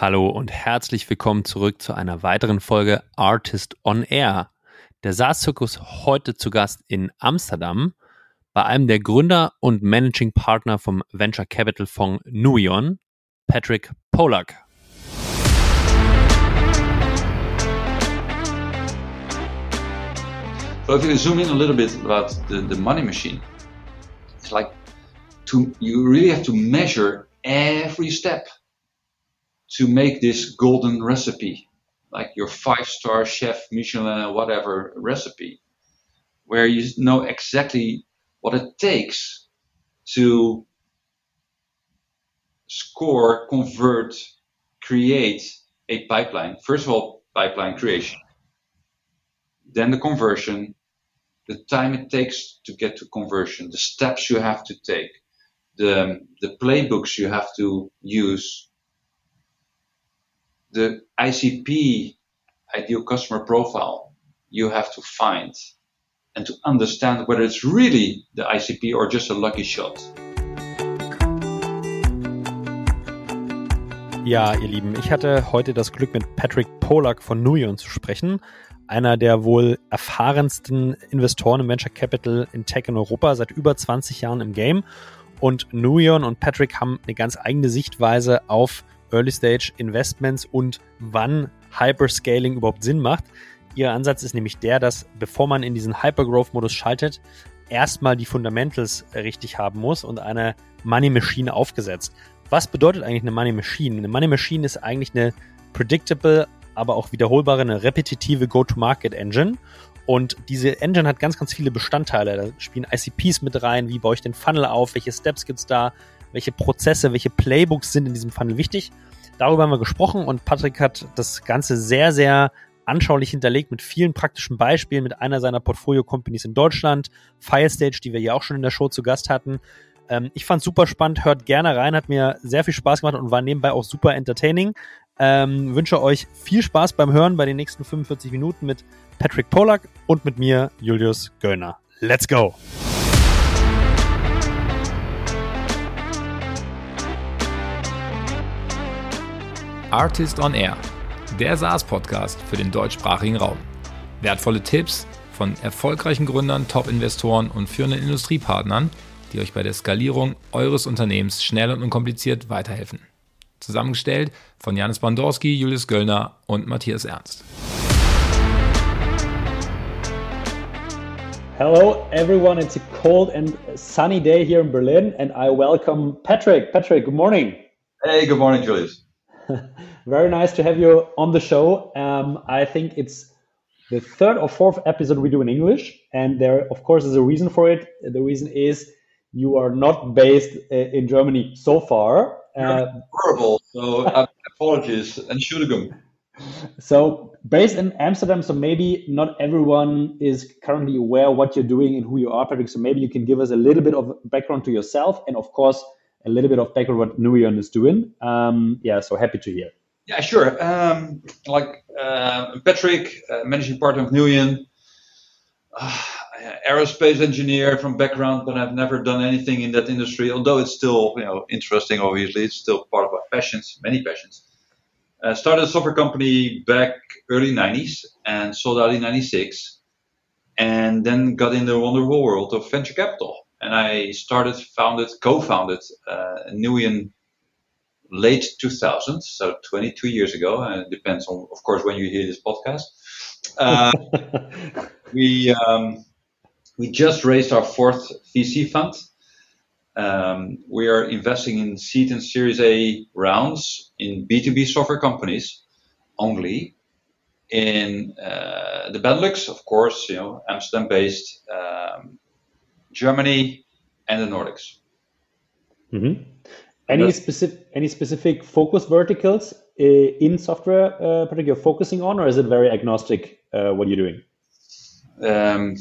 Hallo und herzlich willkommen zurück zu einer weiteren Folge Artist on Air. Der SaaS-Zirkus heute zu Gast in Amsterdam bei einem der Gründer und Managing Partner vom Venture Capital Fonds Nuion, Patrick Polak. So if you zoom in a little bit about the, the money machine, it's like to you really have to measure every step to make this golden recipe, like your five star chef, Michelin, whatever recipe, where you know exactly what it takes to score, convert, create a pipeline. First of all, pipeline creation, then the conversion, the time it takes to get to conversion, the steps you have to take, the, the playbooks you have to use the ICP, ideal customer profile, you have to find and to understand whether it's really the ICP or just a lucky shot. Ja, ihr Lieben, ich hatte heute das Glück, mit Patrick Polak von Nuion zu sprechen. Einer der wohl erfahrensten Investoren im Venture Capital in Tech in Europa, seit über 20 Jahren im Game. Und Nuion und Patrick haben eine ganz eigene Sichtweise auf Early Stage Investments und wann Hyperscaling überhaupt Sinn macht. Ihr Ansatz ist nämlich der, dass bevor man in diesen Hypergrowth-Modus schaltet, erstmal die Fundamentals richtig haben muss und eine Money Machine aufgesetzt. Was bedeutet eigentlich eine Money Machine? Eine Money Machine ist eigentlich eine predictable, aber auch wiederholbare, eine repetitive Go-to-Market-Engine. Und diese Engine hat ganz, ganz viele Bestandteile. Da spielen ICPs mit rein. Wie baue ich den Funnel auf? Welche Steps gibt's da? Welche Prozesse, welche Playbooks sind in diesem Funnel wichtig. Darüber haben wir gesprochen und Patrick hat das Ganze sehr, sehr anschaulich hinterlegt mit vielen praktischen Beispielen mit einer seiner Portfolio-Companies in Deutschland, Firestage, die wir ja auch schon in der Show zu Gast hatten. Ähm, ich fand super spannend, hört gerne rein, hat mir sehr viel Spaß gemacht und war nebenbei auch super entertaining. Ähm, wünsche euch viel Spaß beim Hören bei den nächsten 45 Minuten mit Patrick Polak und mit mir, Julius Göllner. Let's go! Artist on Air, der SaaS-Podcast für den deutschsprachigen Raum. Wertvolle Tipps von erfolgreichen Gründern, Top-Investoren und führenden Industriepartnern, die euch bei der Skalierung eures Unternehmens schnell und unkompliziert weiterhelfen. Zusammengestellt von Janis Bandorski, Julius Göllner und Matthias Ernst. Hello, everyone. It's a cold and sunny day here in Berlin, and I welcome Patrick. Patrick, good morning. Hey, good morning, Julius. Very nice to have you on the show. Um, I think it's the third or fourth episode we do in English, and there, of course, is a reason for it. The reason is you are not based uh, in Germany so far. Uh, horrible. So uh, apologies and Entschuldigung. So based in Amsterdam, so maybe not everyone is currently aware what you're doing and who you are, Patrick. So maybe you can give us a little bit of background to yourself, and of course, a little bit of background what Newion is doing. Um, yeah, so happy to hear. Yeah, sure. Um, like uh, Patrick, uh, managing partner of Nuion, uh, aerospace engineer from background, but I've never done anything in that industry. Although it's still, you know, interesting. Obviously, it's still part of my passions, many passions. Uh, started a software company back early 90s and sold out in 96 and then got in the wonderful world of venture capital and I started, founded, co-founded uh, Newion late 2000, so 22 years ago. And it depends on, of course, when you hear this podcast. Uh, we um, we just raised our fourth VC fund. Um, we are investing in seed and Series A rounds in B2B software companies only. In uh, the Benelux, of course, you know, Amsterdam-based. Um, Germany, and the Nordics. Mm-hmm. Any specific any specific focus verticals uh, in software, uh, particularly focusing on, or is it very agnostic uh, what you're doing? Um,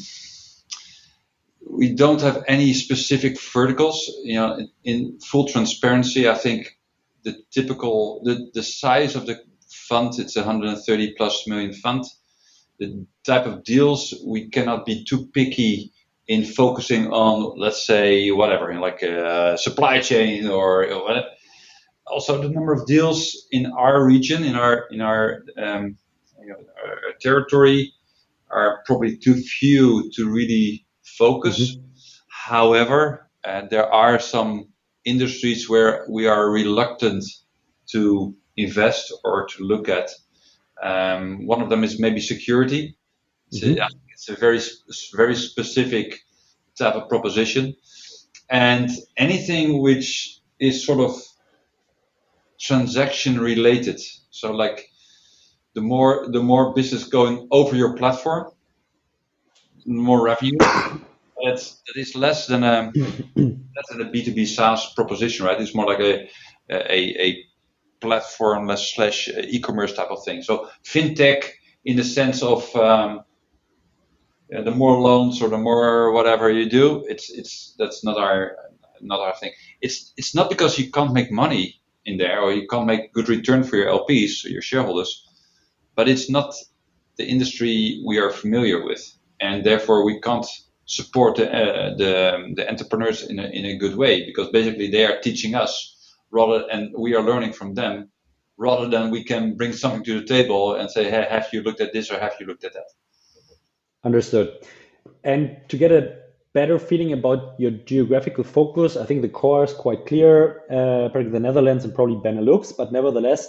we don't have any specific verticals. You know, in, in, full transparency, I think the typical the, the size of the fund it's 130 plus million fund. The type of deals we cannot be too picky in focusing on, let's say, whatever, like a supply chain or, whatever. also the number of deals in our region, in our in our, um, you know, our territory, are probably too few to really focus. Mm-hmm. However, uh, there are some industries where we are reluctant to invest or to look at. Um, one of them is maybe security. Mm-hmm. a, it's a very very specific type of proposition, and anything which is sort of transaction related. So like the more the more business going over your platform, more revenue. That's that is less than a less than a B two B SaaS proposition, right? It's more like a a, a platform slash e-commerce type of thing. So fintech in the sense of um, the more loans or the more whatever you do, it's it's that's not our not our thing. It's it's not because you can't make money in there or you can't make good return for your LPs or your shareholders, but it's not the industry we are familiar with, and therefore we can't support the uh, the, the entrepreneurs in a, in a good way because basically they are teaching us rather and we are learning from them rather than we can bring something to the table and say hey have you looked at this or have you looked at that understood. And to get a better feeling about your geographical focus i think the core is quite clear uh, particularly the netherlands and probably benelux but nevertheless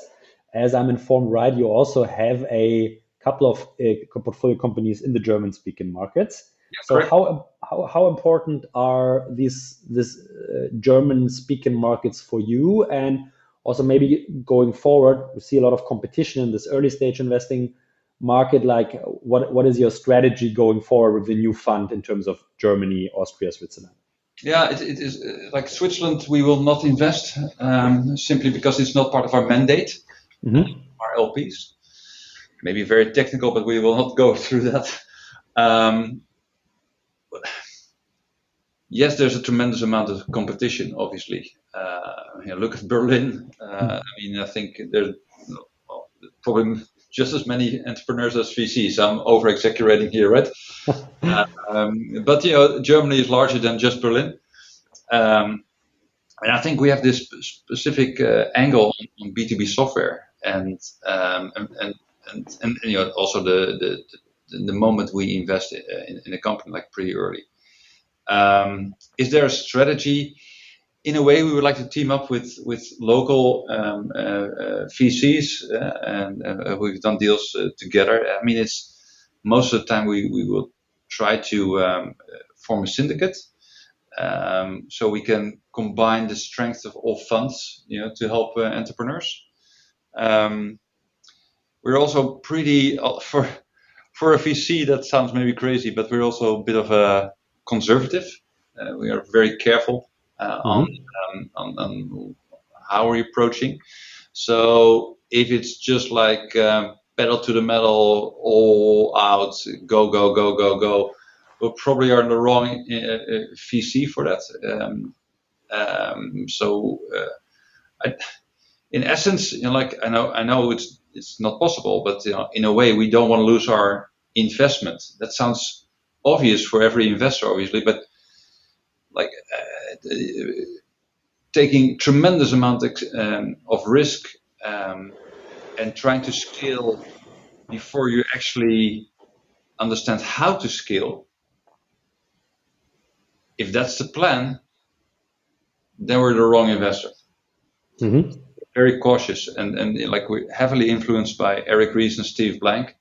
as i'm informed right you also have a couple of uh, portfolio companies in the german speaking markets so how, how how important are these this uh, German speaking markets for you? And also maybe going forward, we see a lot of competition in this early stage investing market. Like, what what is your strategy going forward with the new fund in terms of Germany, Austria, Switzerland? Yeah, it, it is uh, like Switzerland. We will not invest um, simply because it's not part of our mandate. Mm-hmm. Our LPs, maybe very technical, but we will not go through that. Um, yes, there's a tremendous amount of competition, obviously. Uh, you know, look at Berlin. Uh, I mean, I think there's well, probably just as many entrepreneurs as VCs. I'm over exaggerating here, right? uh, um, but you know, Germany is larger than just Berlin. Um, and I think we have this specific uh, angle on B2B software, and um, and, and, and, and, you know also the, the, the moment we invest in, in a company like pretty early. Um, is there a strategy? In a way, we would like to team up with with local um, uh, uh, VCs, uh, and uh, we've done deals uh, together. I mean, it's most of the time we, we will try to um, form a syndicate, um, so we can combine the strength of all funds, you know, to help uh, entrepreneurs. Um, we're also pretty for for a VC, that sounds maybe crazy, but we're also a bit of a conservative. Uh, we are very careful uh, mm-hmm. on, um, on, on, how are you approaching. So if it's just like um, pedal to the metal, all out, go, go, go, go, go, we probably are in the wrong uh, uh VC for that. Um, um, so, uh, I, in essence, you know, like I know, I know it's it's not possible, but you know, in a way, we don't want to lose our investment. That sounds obvious for every investor, obviously, but like uh, taking tremendous amount of, um, of risk um, and trying to scale before you actually understand how to scale. If that's the plan, then we're the wrong investor. Mm-hmm very cautious and, and like we're heavily influenced by Eric Ries and Steve Blank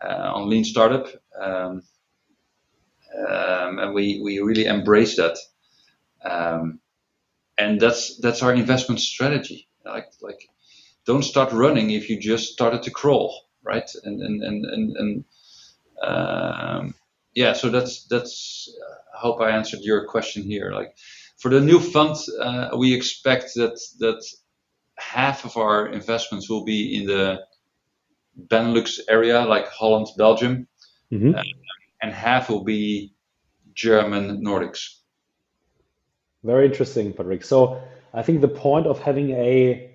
uh, on Lean Startup. Um, um, and we, we really embrace that. Um, and that's that's our investment strategy. Like like don't start running if you just started to crawl, right? And and and and, and um, yeah, so that's that's. I hope I answered your question here. Like for the new fund, uh, we expect that that half of our investments will be in the Benelux area, like Holland, Belgium, mm-hmm. uh, and half will be German Nordics. Very interesting, Patrick. So I think the point of having a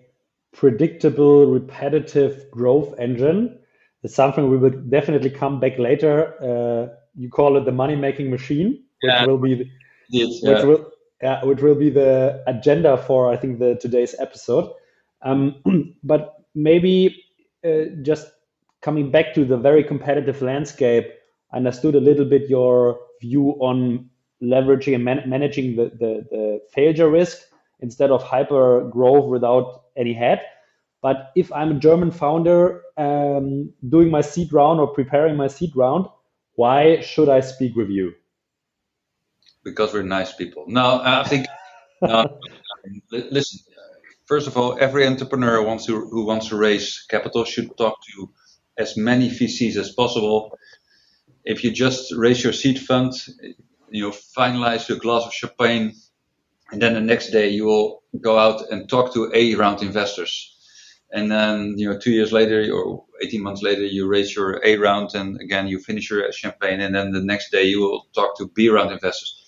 predictable, repetitive growth engine is something we will definitely come back later. Uh, you call it the money making machine, which yeah. will be, the, which will, yeah, which will be the agenda for I think the today's episode. Um, but maybe uh, just coming back to the very competitive landscape, I understood a little bit your view on leveraging and man- managing the, the, the failure risk instead of hyper growth without any head. But if I'm a German founder um, doing my seed round or preparing my seed round, why should I speak with you? Because we're nice people. No, I think. no, listen. First of all, every entrepreneur wants to, who wants to raise capital should talk to as many VCs as possible. If you just raise your seed fund, you finalize your glass of champagne, and then the next day you will go out and talk to A round investors. And then, you know, two years later or 18 months later, you raise your A round and again, you finish your champagne. And then the next day you will talk to B round investors.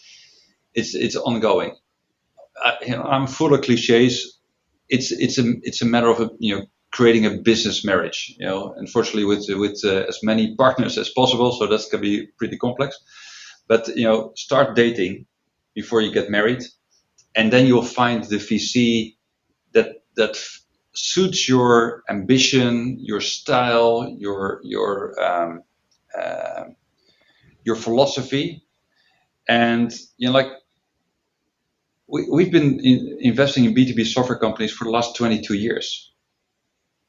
It's, it's ongoing. I, you know, I'm full of cliches. It's, it's a, it's a matter of, a, you know, creating a business marriage, you know, unfortunately with, with uh, as many partners as possible. So that's can be pretty complex, but, you know, start dating before you get married. And then you'll find the VC that, that suits your ambition, your style, your your um, uh, your philosophy, and you know, like we, we've been in, investing in B2B software companies for the last 22 years.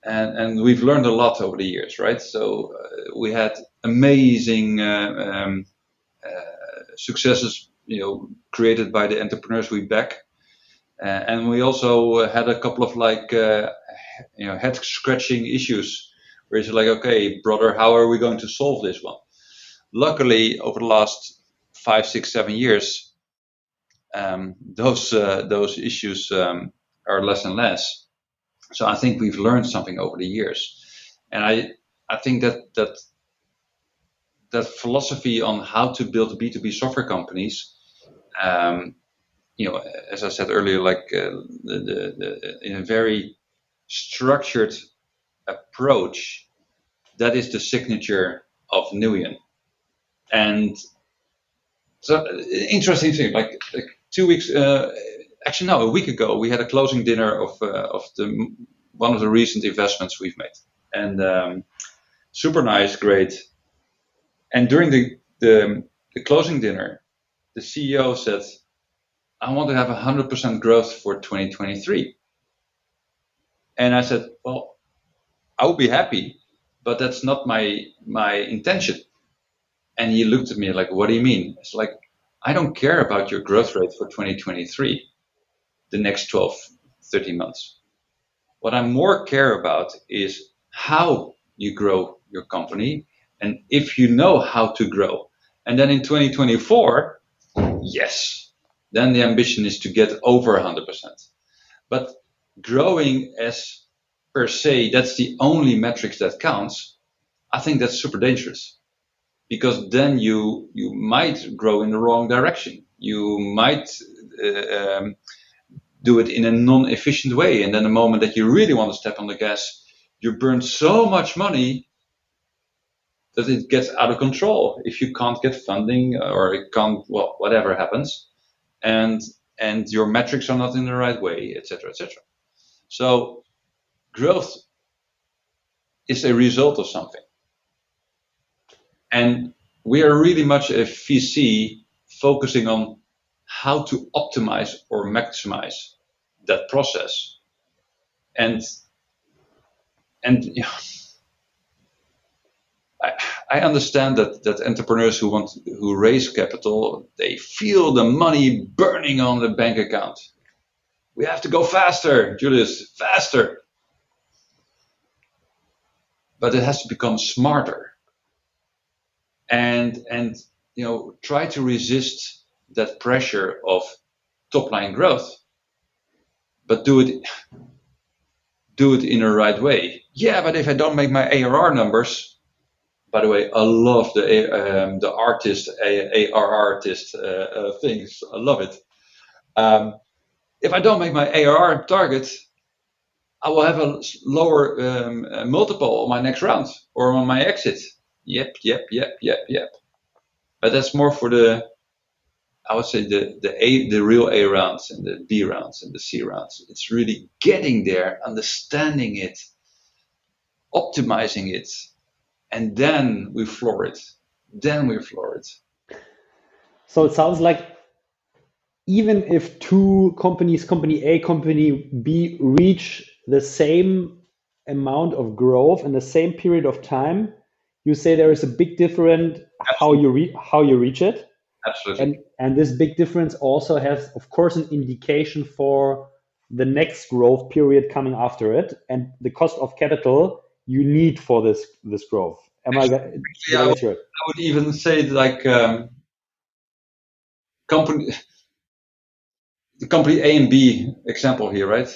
And, and we've learned a lot over the years, right? So uh, we had amazing uh, um, successes, you know, created by the entrepreneurs we back. Uh, and we also had a couple of like uh, you know head scratching issues where it's like okay brother how are we going to solve this one? Luckily over the last five six seven years um, those uh, those issues um, are less and less. So i think we've learned something over the years. And i i think that that that philosophy on how to build b2b software companies um, you know, as I said earlier, like uh, the, the, the, in a very structured approach, that is the signature of Newion. And so, interesting thing, like, like two weeks, uh, actually no, a week ago, we had a closing dinner of uh, of the one of the recent investments we've made, and um, super nice, great. And during the, the the closing dinner, the CEO said I want to have 100% growth for 2023. And I said, well, I would be happy, but that's not my my intention. And he looked at me like, what do you mean? It's like, I don't care about your growth rate for 2023, the next 12, 13 months. What I more care about is how you grow your company and if you know how to grow. And then in 2024, yes, then the ambition is to get over 100%. But growing as per se, that's the only metrics that counts. I think that's super dangerous because then you you might grow in the wrong direction. You might uh, um, do it in a non-efficient way, and then the moment that you really want to step on the gas, you burn so much money that it gets out of control. If you can't get funding or it can't, well, whatever happens, and and your metrics are not in the right way, etc., etc. So growth is a result of something, and we are really much a VC focusing on how to optimize or maximize that process, and and. You know, I, understand that, that entrepreneurs who want who raise capital they feel the money burning on the bank account. We have to go faster, Julius, faster. But it has to become smarter. And and you know try to resist that pressure of top line growth, but do it do it in a right way. Yeah, but if I don't make my ARR numbers, by the way, I love the um, the artist ARR artist uh, uh, things. I love it. Um, if I don't make my ARR target, I will have a lower um, multiple on my next round or on my exit. Yep, yep, yep, yep, yep. But that's more for the I would say the the A the real A rounds and the B rounds and the C rounds. It's really getting there, understanding it, optimizing it, and then we floor it. Then we floor it. So it sounds like even if two companies, company A, company B, reach the same amount of growth in the same period of time, you say there is a big difference how you re- how you reach it. Absolutely. And and this big difference also has, of course, an indication for the next growth period coming after it and the cost of capital you need for this this growth. Am I? yeah, I, would, I would even say like um, company the company A and B example here, right?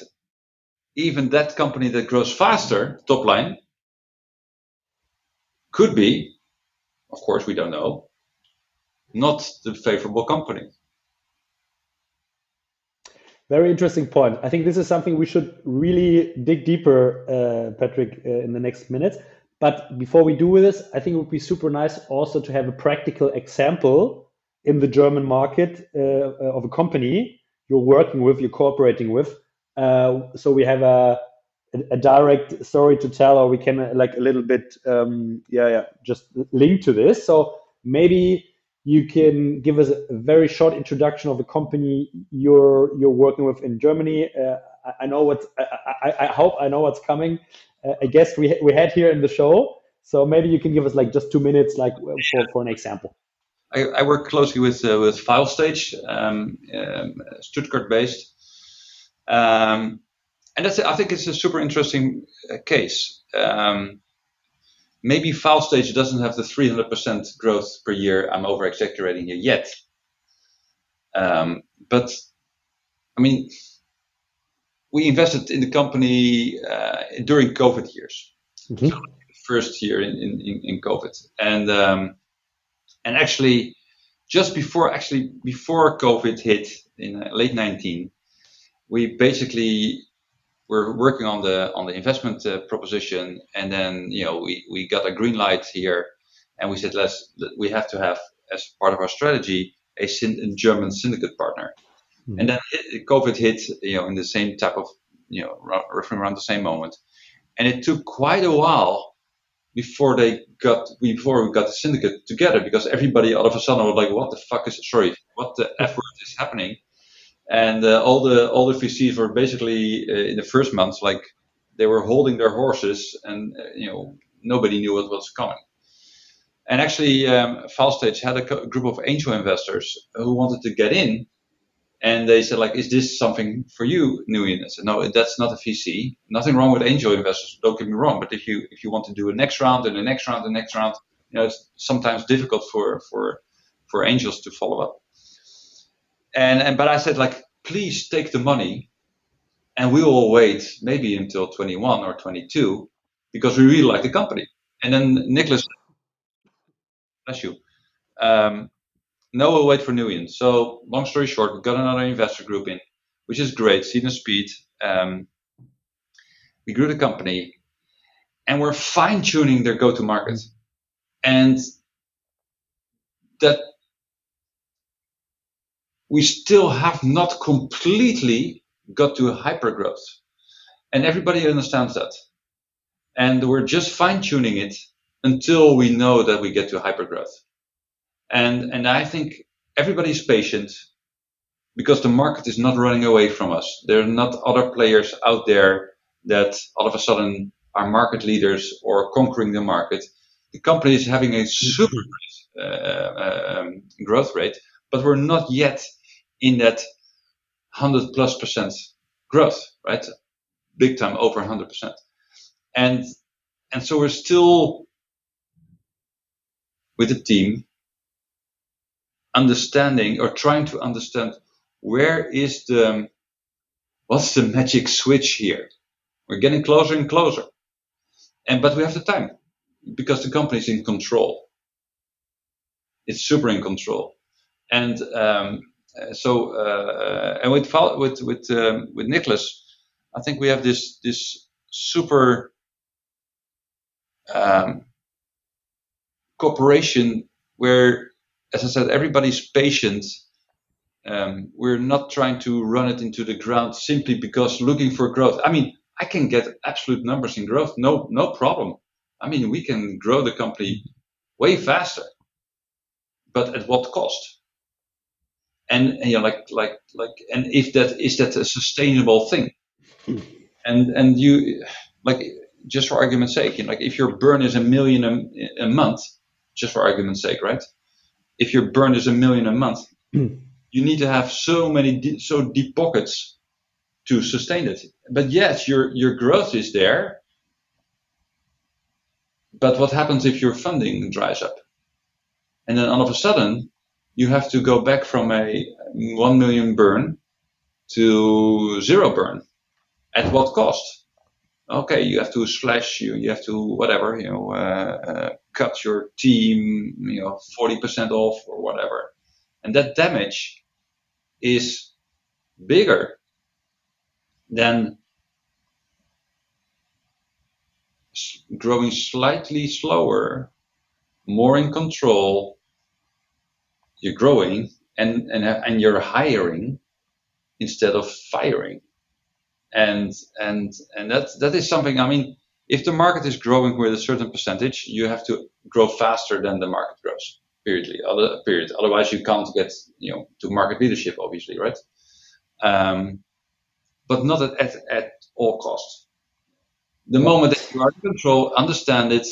Even that company that grows faster, top line, could be, of course, we don't know, not the favorable company. Very interesting point. I think this is something we should really dig deeper, uh, Patrick, uh, in the next minutes. But before we do this, I think it would be super nice also to have a practical example in the German market uh, of a company you're working with, you're cooperating with. Uh, so we have a, a direct story to tell, or we can uh, like a little bit, um, yeah, yeah, just link to this. So maybe you can give us a very short introduction of the company you're you're working with in Germany. Uh, I, I, know what I, I, I, hope I know what's coming. Uh, I guess we we had here in the show. So maybe you can give us like just two minutes, like for, for an example. I, I work closely with uh, with FileStage, um, um, Stuttgart based, um, and that's I think it's a super interesting uh, case. Um, maybe FileStage doesn't have the 300% growth per year. I'm over exaggerating here yet, um, but I mean, we invested in the company uh, during COVID years, mm-hmm. first year in, in, in COVID, and um, and actually, just before actually before COVID hit in uh, late 19, we basically were working on the on the investment uh, proposition, and then you know we we got a green light here, and we said let's we have to have as part of our strategy a, a German syndicate partner, mm. and then it, COVID hit you know in the same type of you know roughly around the same moment, and it took quite a while before they got before we got the syndicate together because everybody all of a sudden was like, what the fuck is sorry, what the f word is happening? And uh, all the all the VCs were basically uh, in the first months like they were holding their horses and uh, you know nobody knew what was coming. And actually, um, FileStage had a group of angel investors who wanted to get in and they said, like, is this something for you, Newion? I said, no, that's not a VC. Nothing wrong with angel investors. Don't get me wrong. But if you if you want to do a next round and the next round and next round, you know, it's sometimes difficult for for for angels to follow up. And and but I said, like, please take the money, and we will wait maybe until 21 or 22 because we really like the company. And then Nicholas, bless you. Um, no, we'll wait for Newion. So long story short, we got another investor group in, which is great. Seed and speed. Um, we grew the company, and we're fine tuning their go to market, and that we still have not completely got to hypergrowth. and everybody understands that, and we're just fine tuning it until we know that we get to hypergrowth. And, and I think everybody's patient because the market is not running away from us. There are not other players out there that all of a sudden are market leaders or conquering the market. The company is having a super uh, uh, um, growth rate, but we're not yet in that 100 plus percent growth, right? Big time over 100 percent. And, and so we're still with the team understanding or trying to understand where is the what's the magic switch here we're getting closer and closer and but we have the time because the company is in control it's super in control and um, so uh, and with with with um, with Nicholas I think we have this this super um, cooperation where as I said, everybody's patient Um, we're not trying to run it into the ground simply because looking for growth. I mean, I can get absolute numbers in growth, no, no problem. I mean, we can grow the company way faster, but at what cost? And, and you know, like, like, like, and if that is that a sustainable thing? Hmm. And and you like just for argument's sake, you know, like if your burn is a million a, a month, just for argument's sake, right? If your burn is a million a month, hmm. you need to have so many so deep pockets to sustain it. But yes, your your growth is there. But what happens if your funding dries up? And then all of a sudden, you have to go back from a one million burn to zero burn. At what cost? Okay, you have to slash you, you have to whatever, you know, uh, uh, cut your team, you know, 40% off or whatever. And that damage is bigger than growing slightly slower, more in control. You're growing and, and, and you're hiring instead of firing. And, and, and that, that is something, I mean, if the market is growing with a certain percentage, you have to grow faster than the market grows. Period. Other period. Otherwise, you can't get you know to market leadership, obviously, right? Um, but not at, at, at all costs. The moment that you are in control, understand it,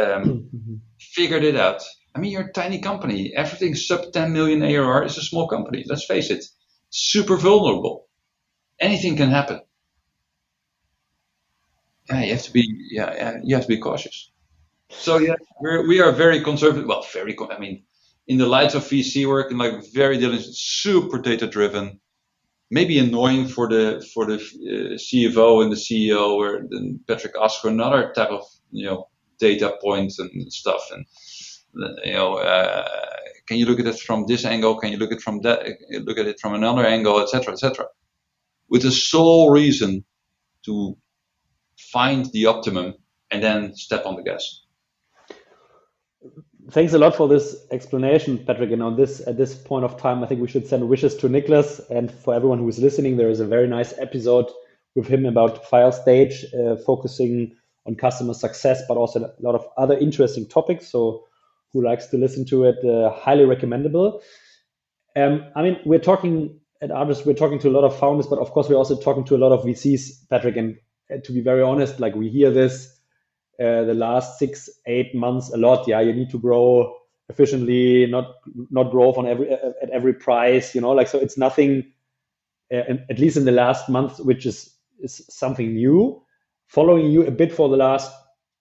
um, figured it out. I mean, you're a tiny company. Everything sub 10 million ARR is a small company. Let's face it. Super vulnerable. Anything can happen. Yeah, you have to be. Yeah, you have to be cautious. So yeah, we're, we are very conservative. Well, very. I mean, in the lights of VC work and like very diligent, super data driven. Maybe annoying for the for the uh, CFO and the CEO, or Patrick asks for another type of you know data points and stuff, and you know, uh, can you look at it from this angle? Can you look at it from that? Look at it from another angle, etc., etc. With the sole reason to find the optimum and then step on the gas thanks a lot for this explanation, Patrick. And on this at this point of time, I think we should send wishes to Nicholas. And for everyone who is listening, there is a very nice episode with him about File Stage, uh, focusing on customer success, but also a lot of other interesting topics. So, who likes to listen to it? Uh, highly recommendable. Um, I mean, we're talking at Artist, we're talking to a lot of founders, but of course, we're also talking to a lot of VCs, Patrick. And uh, to be very honest, like we hear this uh, the last six eight months a lot yeah you need to grow efficiently not not grow on every at every price you know like so it's nothing uh, at least in the last month which is is something new following you a bit for the last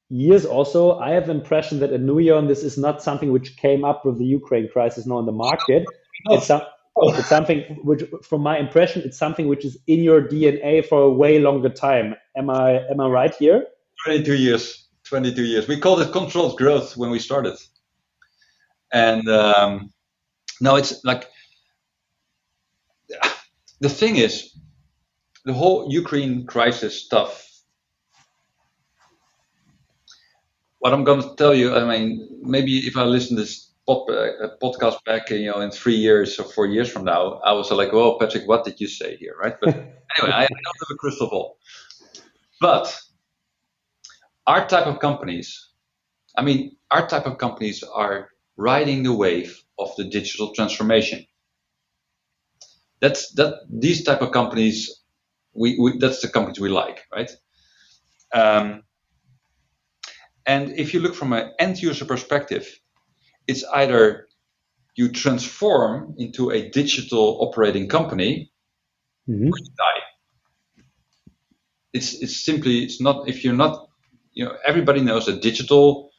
years also i have the impression that at Newion this is not something which came up with the ukraine crisis now in the market it's, some, it's something which from my impression it's something which is in your dna for a way longer time am i am i right here 22 years 22 years. We called it controlled growth when we started. And um, now it's like the thing is, the whole Ukraine crisis stuff. What I'm going to tell you, I mean, maybe if I listen to this pod, uh, podcast back, you know, in three years or four years from now, I was like, "Well, Patrick, what did you say here?" Right? But anyway, I, I don't have a crystal ball. But our type of companies, I mean, our type of companies are riding the wave of the digital transformation. That's that these type of companies, we, we that's the companies we like, right? Um, and if you look from an end user perspective, it's either you transform into a digital operating company mm-hmm. or you die. It's it's simply it's not if you're not you know, everybody knows that digital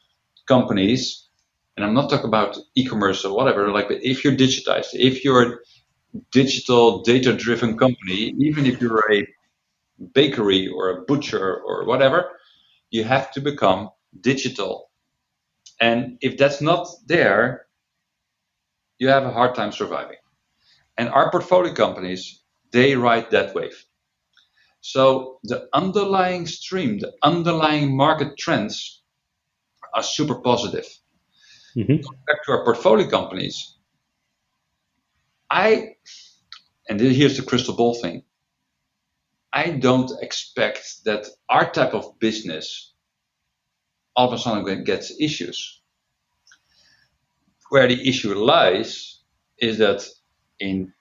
companies, and I'm not talking about e-commerce or whatever, like, but if you're digitized, if you're a digital data-driven company, even if you're a bakery or a butcher or whatever, you have to become digital. And if that's not there, you have a hard time surviving. And our portfolio companies, they ride that wave. So the underlying stream, the underlying market trends are super positive. Mm-hmm. Back to our portfolio companies, I, and here's the crystal ball thing. I don't expect that our type of business all of a sudden gets issues. Where the issue lies is that in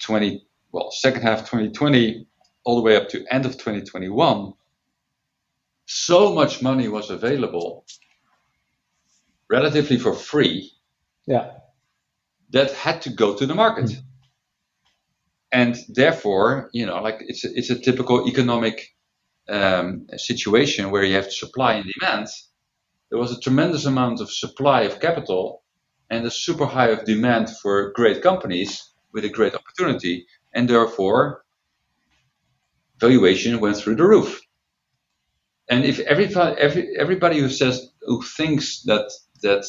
20, well, second half 2020, all the way up to end of 2021, so much money was available relatively for free. Yeah. That had to go to the market. Mm. And therefore, you know, like it's a, it's a typical economic um, situation where you have supply and demand. There was a tremendous amount of supply of capital and a super high of demand for great companies with a great opportunity, and therefore valuation went through the roof. And if everybody, every, everybody who says who thinks that that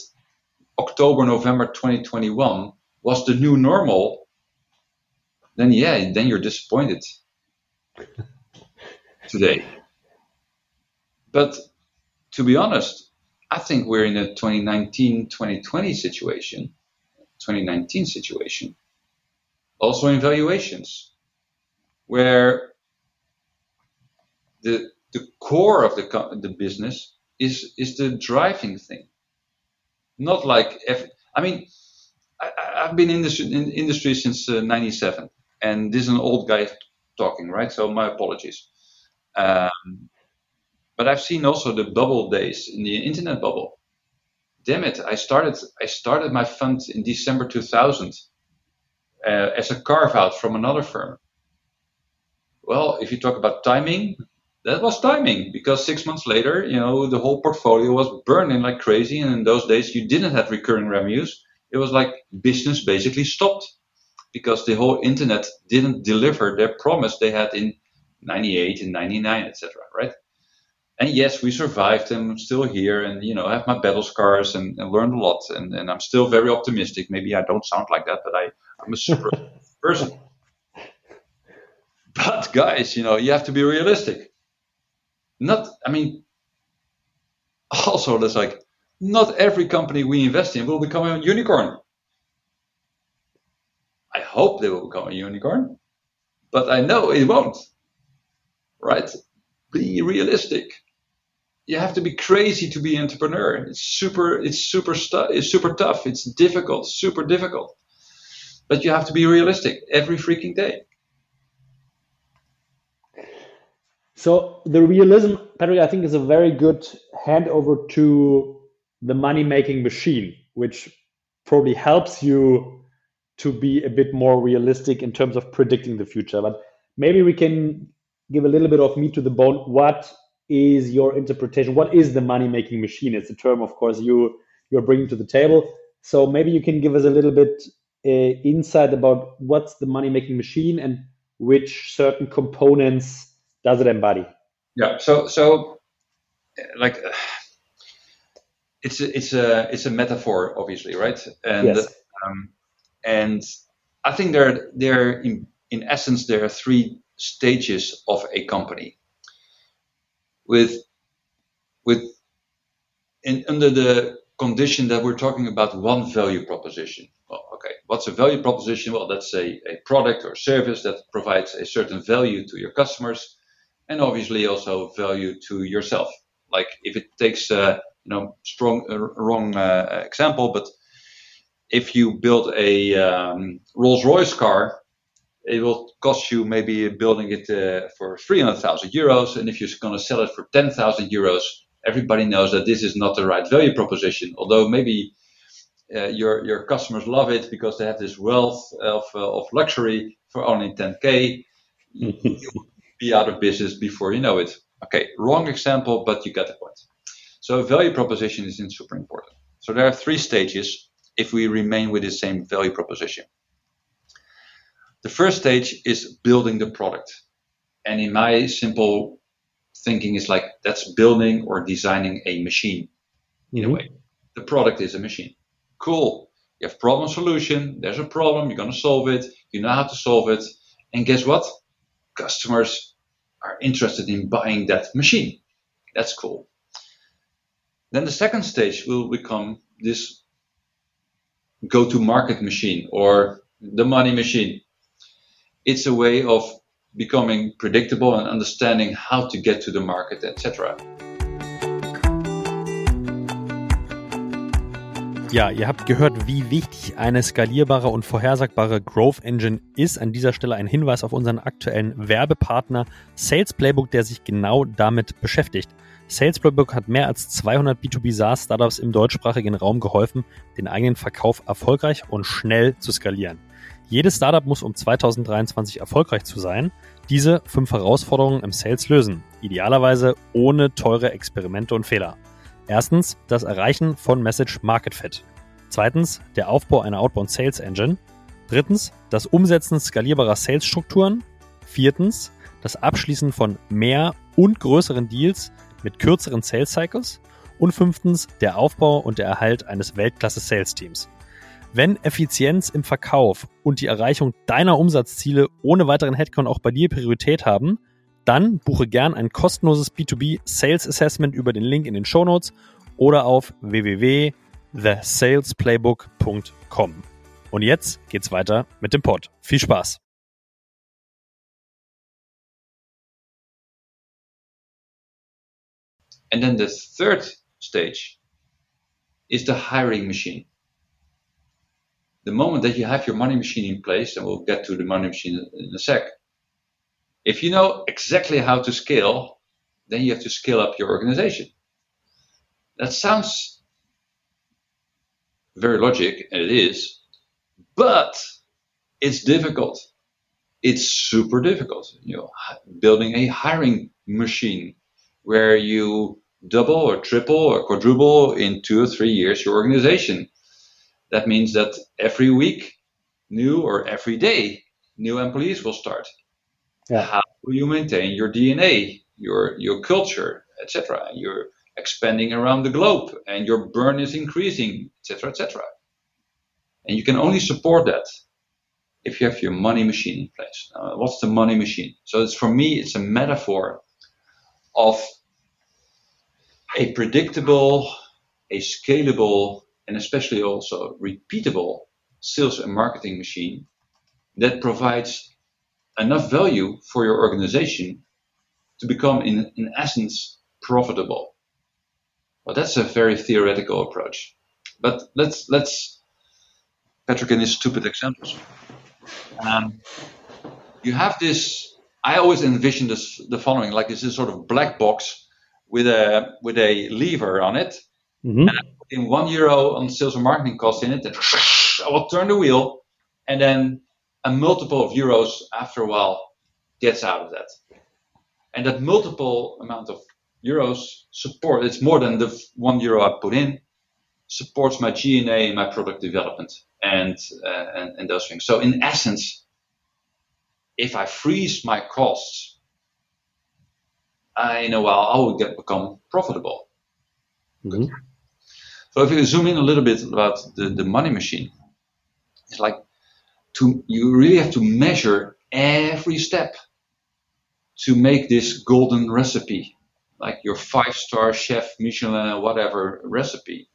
October November 2021 was the new normal, then yeah, then you're disappointed today. But to be honest, I think we're in a 2019-2020 situation, 2019 situation, also in valuations, where the the core of the the business is is the driving thing. Not like I mean, I, have been in this in industry since uh, '97, and this is an old guy talking, right? So my apologies. Um, but I've seen also the bubble days in the internet bubble. Damn it! I started I started my fund in December 2000 uh, as a carve out from another firm. Well, if you talk about timing, that was timing because six months later, you know, the whole portfolio was burning like crazy. And in those days, you didn't have recurring revenues. It was like business basically stopped because the whole internet didn't deliver their promise they had in 98 and 99, etc. Right? And yes, we survived and I'm still here and, you know, I have my battle scars and, and learned a lot. And, and I'm still very optimistic. Maybe I don't sound like that, but I, I'm a super person. But guys, you know, you have to be realistic not, I mean, also there's like, not every company we invest in will become a unicorn. I hope they will become a unicorn, but I know it won't. Right? Be realistic. You have to be crazy to be an entrepreneur. It's super, it's super, stu- it's super tough. It's difficult, super difficult. But you have to be realistic every freaking day. So the realism, Patrick, I think is a very good handover to the money making machine, which probably helps you to be a bit more realistic in terms of predicting the future. But maybe we can give a little bit of meat to the bone. What is your interpretation? What is the money making machine? It's a term, of course, you you're bringing to the table. So maybe you can give us a little bit uh, insight about what's the money making machine and which certain components does it embody? Yeah. So so like it's a, it's a it's a metaphor, obviously, right? And yes. um, and I think there there in in essence there are three stages of a company. With with in under the condition that we're talking about one value proposition. Well, okay, what's a value proposition? Well, that's a, a product or service that provides a certain value to your customers and obviously also value to yourself. Like if it takes a you know strong uh, wrong uh, example, but if you build a um, Rolls Royce car, it will cost you maybe building it uh, for 300,000 euros, and if you're going to sell it for 10,000 euros, everybody knows that this is not the right value proposition. Although maybe uh, your your customers love it because they have this wealth of uh, of luxury for only 10k. You will be out of business before you know it. Okay, wrong example, but you get the point. So value proposition is super important. So there are three stages if we remain with the same value proposition. The first stage is building the product. And in my simple thinking is like that's building or designing a machine in mm-hmm. a way. The product is a machine. Cool. You have problem solution. There's a problem. You're going to solve it. You know how to solve it. And guess what? Customers are interested in buying that machine. That's cool. Then the second stage will become this go to market machine or the money machine. It's a way of becoming predictable and understanding how to get to the market, etc. Ja, ihr habt gehört, wie wichtig eine skalierbare und vorhersagbare Growth Engine ist. An dieser Stelle ein Hinweis auf unseren aktuellen Werbepartner Sales Playbook, der sich genau damit beschäftigt. Sales Playbook hat mehr als 200 B2B SaaS Startups im deutschsprachigen Raum geholfen, den eigenen Verkauf erfolgreich und schnell zu skalieren. Jedes Startup muss um 2023 erfolgreich zu sein, diese fünf Herausforderungen im Sales lösen. Idealerweise ohne teure Experimente und Fehler. Erstens das Erreichen von Message Market Fit. Zweitens der Aufbau einer Outbound Sales Engine. Drittens das Umsetzen skalierbarer Sales-Strukturen. Viertens das Abschließen von mehr und größeren Deals mit kürzeren Sales Cycles. Und fünftens der Aufbau und der Erhalt eines Weltklasse-Sales-Teams. Wenn Effizienz im Verkauf und die Erreichung deiner Umsatzziele ohne weiteren Headcount auch bei dir Priorität haben, dann buche gern ein kostenloses B2B Sales Assessment über den Link in den Show Notes oder auf www.thesalesplaybook.com. Und jetzt geht's weiter mit dem Pod. Viel Spaß! And then the third stage is the hiring machine. The moment that you have your money machine in place, and we'll get to the money machine in a sec, if you know exactly how to scale, then you have to scale up your organization. That sounds very logic, and it is, but it's difficult. It's super difficult. You know, building a hiring machine where you double or triple or quadruple in two or three years your organization. That means that every week, new or every day, new employees will start. Yeah. How will you maintain your DNA, your your culture, etc. You're expanding around the globe, and your burn is increasing, etc., etc. And you can only support that if you have your money machine in place. Uh, what's the money machine? So it's for me, it's a metaphor of a predictable, a scalable, and especially also repeatable sales and marketing machine that provides enough value for your organization to become, in, in essence, profitable. Well, that's a very theoretical approach. But let's let's Patrick in his stupid examples. Um, you have this. I always envision this the following: like this is sort of black box with a with a lever on it, mm-hmm. and I in one euro on sales and marketing costs in it, and I will turn the wheel, and then a multiple of euros after a while gets out of that. And that multiple amount of euros support, it's more than the one euro I put in, supports my G&A my product development and, uh, and, and those things. So in essence, if I freeze my costs, I, in a while I will get become profitable. Mm-hmm. So if you zoom in a little bit about the, the money machine, it's like to you really have to measure every step to make this golden recipe, like your five star chef Michelin whatever recipe,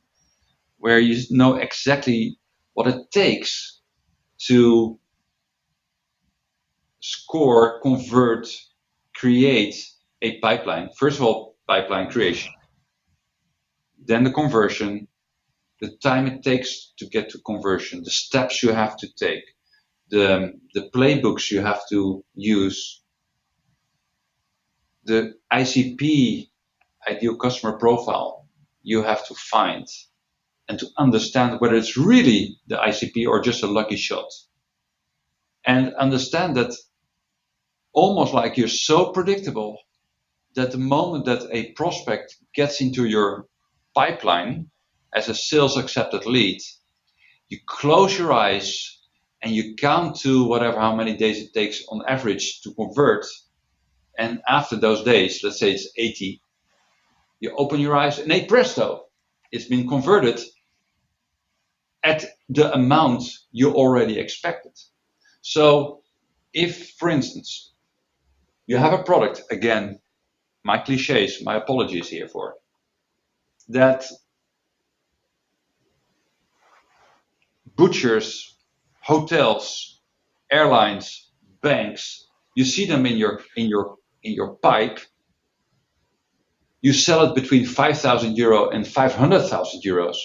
where you know exactly what it takes to score, convert, create a pipeline. First of all, pipeline creation, then the conversion, the time it takes to get to conversion, the steps you have to take, the, the playbooks you have to use, the ICP, ideal customer profile, you have to find and to understand whether it's really the ICP or just a lucky shot. And understand that almost like you're so predictable that the moment that a prospect gets into your pipeline as a sales accepted lead, you close your eyes and you count to whatever how many days it takes on average to convert. And after those days, let's say it's 80, you open your eyes and hey presto, it's been converted at the amount you already expected. So if, for instance, you have a product, again, my cliches, my apologies here for, that butchers hotels, airlines, banks. You see them in your in your in your pipe. You sell it between 5,000 euro and 500,000 euros.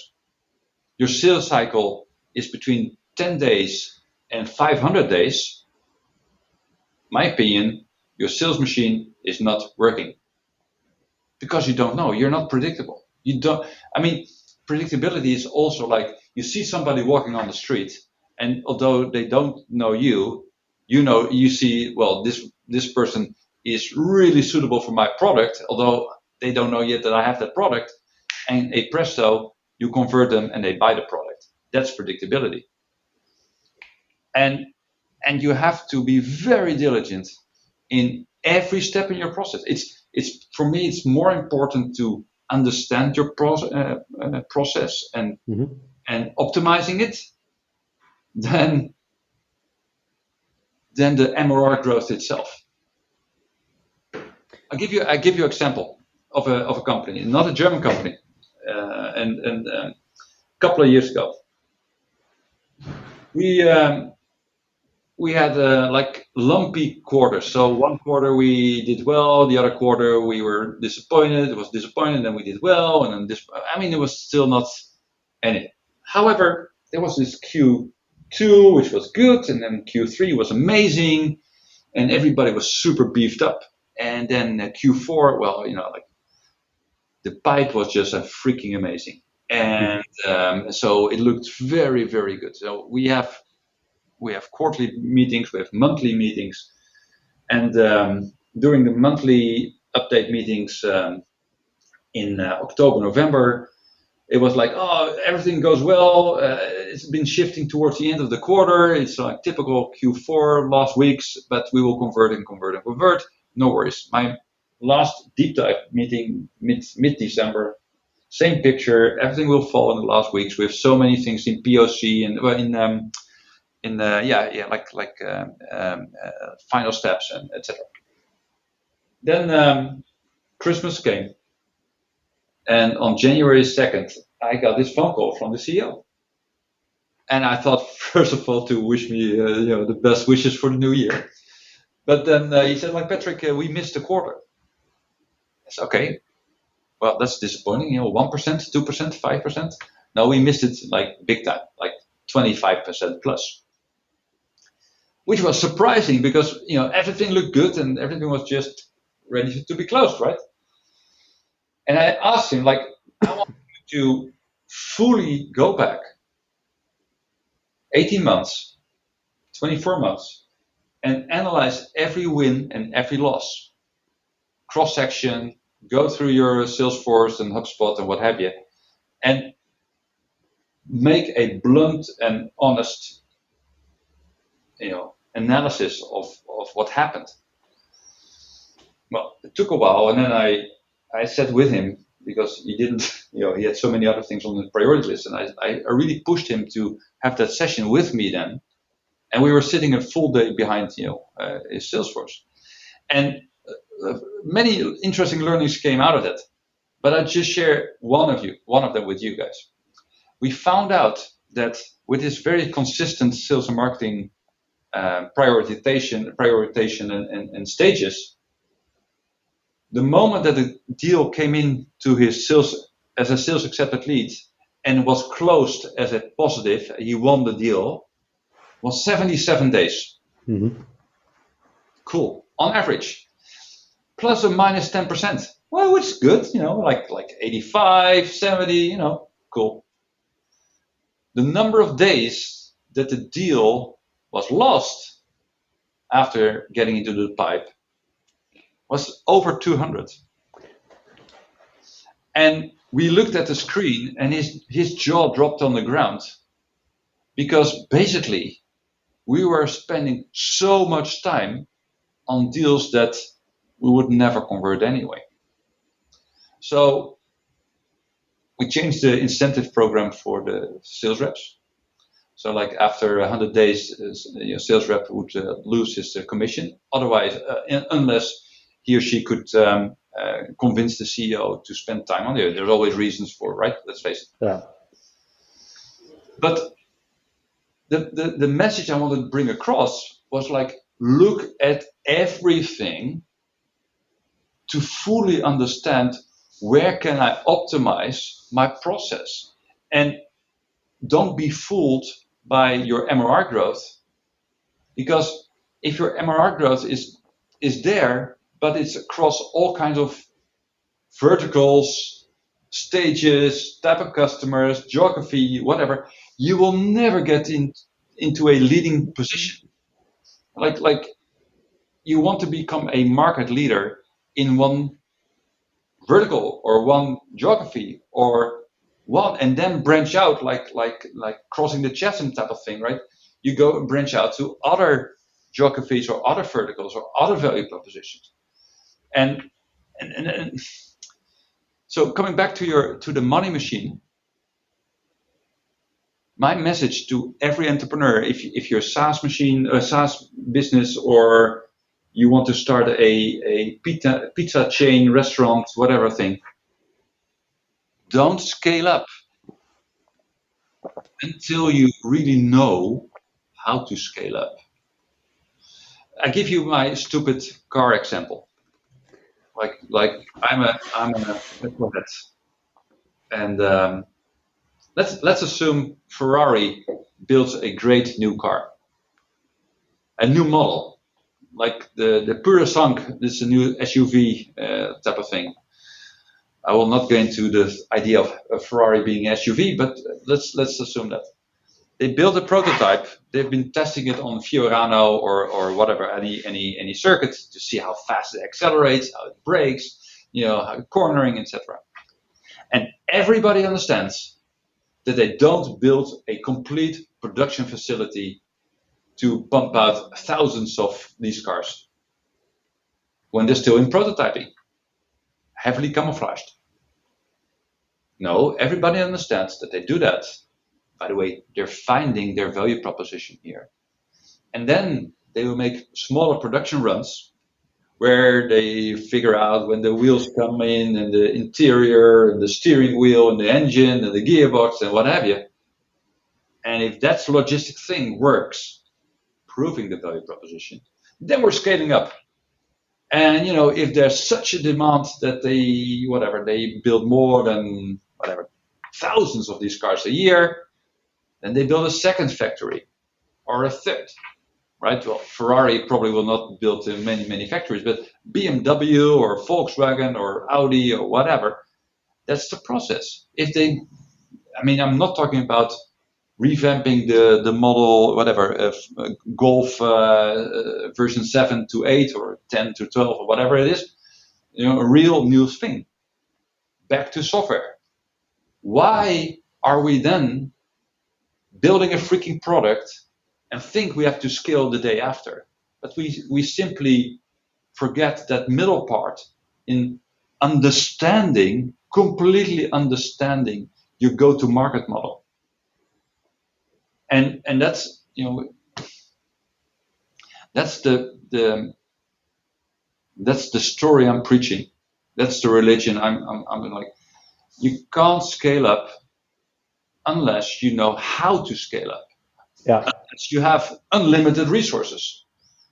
Your sales cycle is between 10 days and 500 days. My opinion, your sales machine is not working because you don't know. You're not predictable. You don't. I mean, predictability is also like you see somebody walking on the street, and although they don't know you, you know you see well this this person is really suitable for my product, although they don't know yet that I have that product, and a presto, you convert them and they buy the product. That's predictability. And and you have to be very diligent in every step in your process. It's it's for me it's more important to understand your pro- uh, uh, process and mm-hmm. and optimizing it then than the MRR growth itself. I'll give you I give you an example of a of a company, not a German company, uh, and and um, a couple of years ago, we um, we had uh, like lumpy quarters. So one quarter we did well, the other quarter we were disappointed. It was disappointed, then we did well, and then this. I mean, it was still not any. However, there was this Q2 which was good, and then Q3 was amazing, and everybody was super beefed up. And then uh, Q4, well, you know, like the pipe was just a freaking amazing, and um, so it looked very, very good. So we have we have quarterly meetings, we have monthly meetings, and um, during the monthly update meetings um, in uh, October, November, it was like, oh, everything goes well. Uh, it's been shifting towards the end of the quarter. It's like typical Q4 last weeks, but we will convert and convert and convert. No worries. My last deep dive meeting mid mid December, same picture. Everything will fall in the last weeks. We have so many things in POC and well, in um, in the yeah yeah like like um, um, uh, final steps and etc. Then um, Christmas came, and on January second, I got this phone call from the CEO, and I thought first of all to wish me uh, you know the best wishes for the new year, but then uh, he said like Patrick, uh, we missed a quarter. It's okay. Well, that's disappointing. You know, one percent, two percent, five percent. No, we missed it like big time, like 25% plus which was surprising because you know everything looked good and everything was just ready to be closed, right? And I asked him, like, I want you to fully go back 18 months, 24 months, and analyze every win and every loss, cross section, go through your Salesforce and HubSpot and what have you, and make a blunt and honest you know, analysis of, of what happened. Well, it took a while, and then I I sat with him because he didn't, you know, he had so many other things on the priority list, and I, I really pushed him to have that session with me then, and we were sitting a full day behind, you know, uh, his Salesforce, and uh, many interesting learnings came out of that. But I just share one of you, one of them with you guys. We found out that with this very consistent sales and marketing uh, prioritization, prioritization and, and, and, stages, the moment that the deal came into his sales as a sales accepted lead and was closed as a positive, he won the deal, was 77 days. Mm-hmm. Cool. On average, plus or minus 10%. Well, it's good, you know, like like 85, 70, you know, cool. The number of days that the deal was lost after getting into the pipe was over 200. And we looked at the screen and his, his jaw dropped on the ground because basically we were spending so much time on deals that we would never convert anyway. So we changed the incentive program for the sales reps. So like after 100 days, uh, you sales rep would uh, lose his uh, commission. Otherwise, unless he or she could um, convince the CEO to spend time on it. There's always reasons for, right? Let's face it. Yeah. But the, the, the message I wanted to bring across was like, look at everything to fully understand where can I optimize my process. And don't be fooled by your MRR growth because if your MRR growth is is there, but it's across all kinds of verticals, stages, type of customers, geography, whatever, you will never get in, into a leading position. Like like you want to become a market leader in one vertical or one geography or one and then branch out like like like crossing the chasm type of thing, right? You go and branch out to other geographies or other verticals or other value propositions. And and, and, and so coming back to your to the money machine, my message to every entrepreneur, if if you're a SaaS machine, a SaaS business, or you want to start a, a pizza, pizza chain, restaurant, whatever thing, don't scale up until you really know how to scale up. I give you my stupid car example. Like, like I'm a, I'm a metalhead, and um, let's let's assume Ferrari builds a great new car, a new model, like the the Purosangue. This is a new SUV uh, type of thing. I will not go into the idea of a Ferrari being SUV, but let's let's assume that they built a prototype. They've been testing it on Fiorano or, or whatever, any, any, any circuit to see how fast it accelerates, how it brakes, you know, how cornering, etc. And everybody understands that they don't build a complete production facility to pump out thousands of these cars when they're still in prototyping, heavily camouflaged. No, everybody understands that they do that by the way, they're finding their value proposition here. And then they will make smaller production runs where they figure out when the wheels come in and the interior and the steering wheel and the engine and the gearbox and what have you. And if that logistic thing works, proving the value proposition, then we're scaling up. And you know, if there's such a demand that they whatever they build more than whatever thousands of these cars a year, then they build a second factory or a third, right? Well, Ferrari probably will not build many, many factories, but BMW or Volkswagen or Audi or whatever, that's the process. If they, I mean, I'm not talking about revamping the, the model, whatever, uh, Golf uh, version 7 to 8 or 10 to 12 or whatever it is, you know, a real new thing. Back to software. Why are we then building a freaking product and think we have to scale the day after. But we, we simply forget that middle part in understanding, completely understanding your go to market model. And, and that's, you know, that's the, the, that's the story I'm preaching. That's the religion I'm, I'm, I'm like, you can't scale up unless you know how to scale up. Yeah. Unless you have unlimited resources.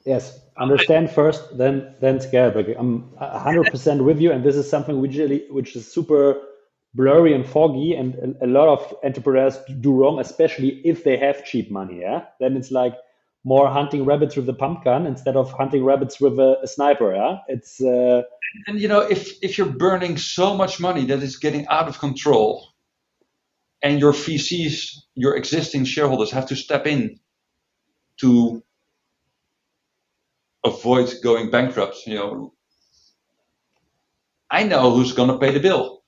Yes. Understand first, then then scale. Like I'm 100% with you, and this is something which really, which is super blurry and foggy, and a, a lot of entrepreneurs do wrong, especially if they have cheap money. Yeah. Then it's like more hunting rabbits with a pump gun instead of hunting rabbits with a, a sniper. Yeah. It's. Uh, and you know, if if you're burning so much money that it's getting out of control, and your VCs, your existing shareholders, have to step in to avoid going bankrupt. You know, I know who's going to pay the bill.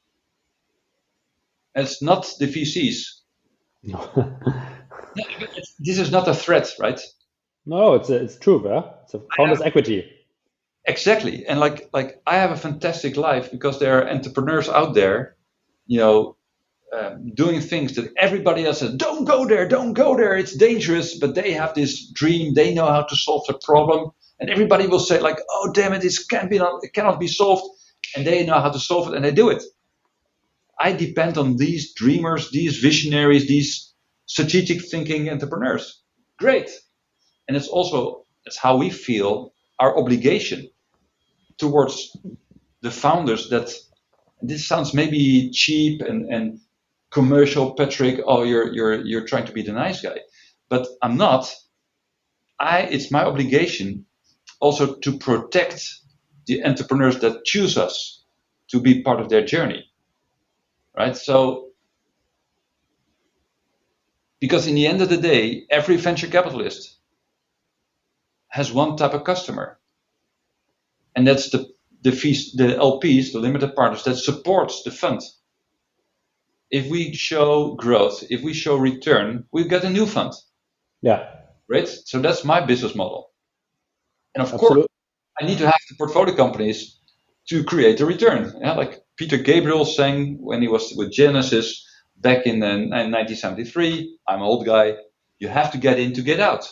It's not the VCs. No. this is not a threat, right? No, it's a, it's true, yeah? It's a founder's equity. Exactly, and like like I have a fantastic life because there are entrepreneurs out there, you know, um, doing things that everybody else says, don't go there, don't go there, it's dangerous. But they have this dream, they know how to solve the problem, and everybody will say like, oh damn it, this can't be it cannot be solved, and they know how to solve it, and they do it. I depend on these dreamers, these visionaries, these strategic thinking entrepreneurs. Great. And it's also it's how we feel our obligation towards the founders that this sounds maybe cheap and, and commercial, Patrick. Oh, you're you're you're trying to be the nice guy, but I'm not. I it's my obligation also to protect the entrepreneurs that choose us to be part of their journey, right? So. Because in the end of the day, every venture capitalist has one type of customer, and that's the the fees, the LPs, the limited partners that supports the fund. If we show growth, if we show return, we get a new fund. Yeah. Right. So that's my business model. And of Absolutely. course, I need to have the portfolio companies to create a return. Yeah, like Peter Gabriel sang when he was with Genesis back in, in 1973, I'm an old guy. You have to get in to get out.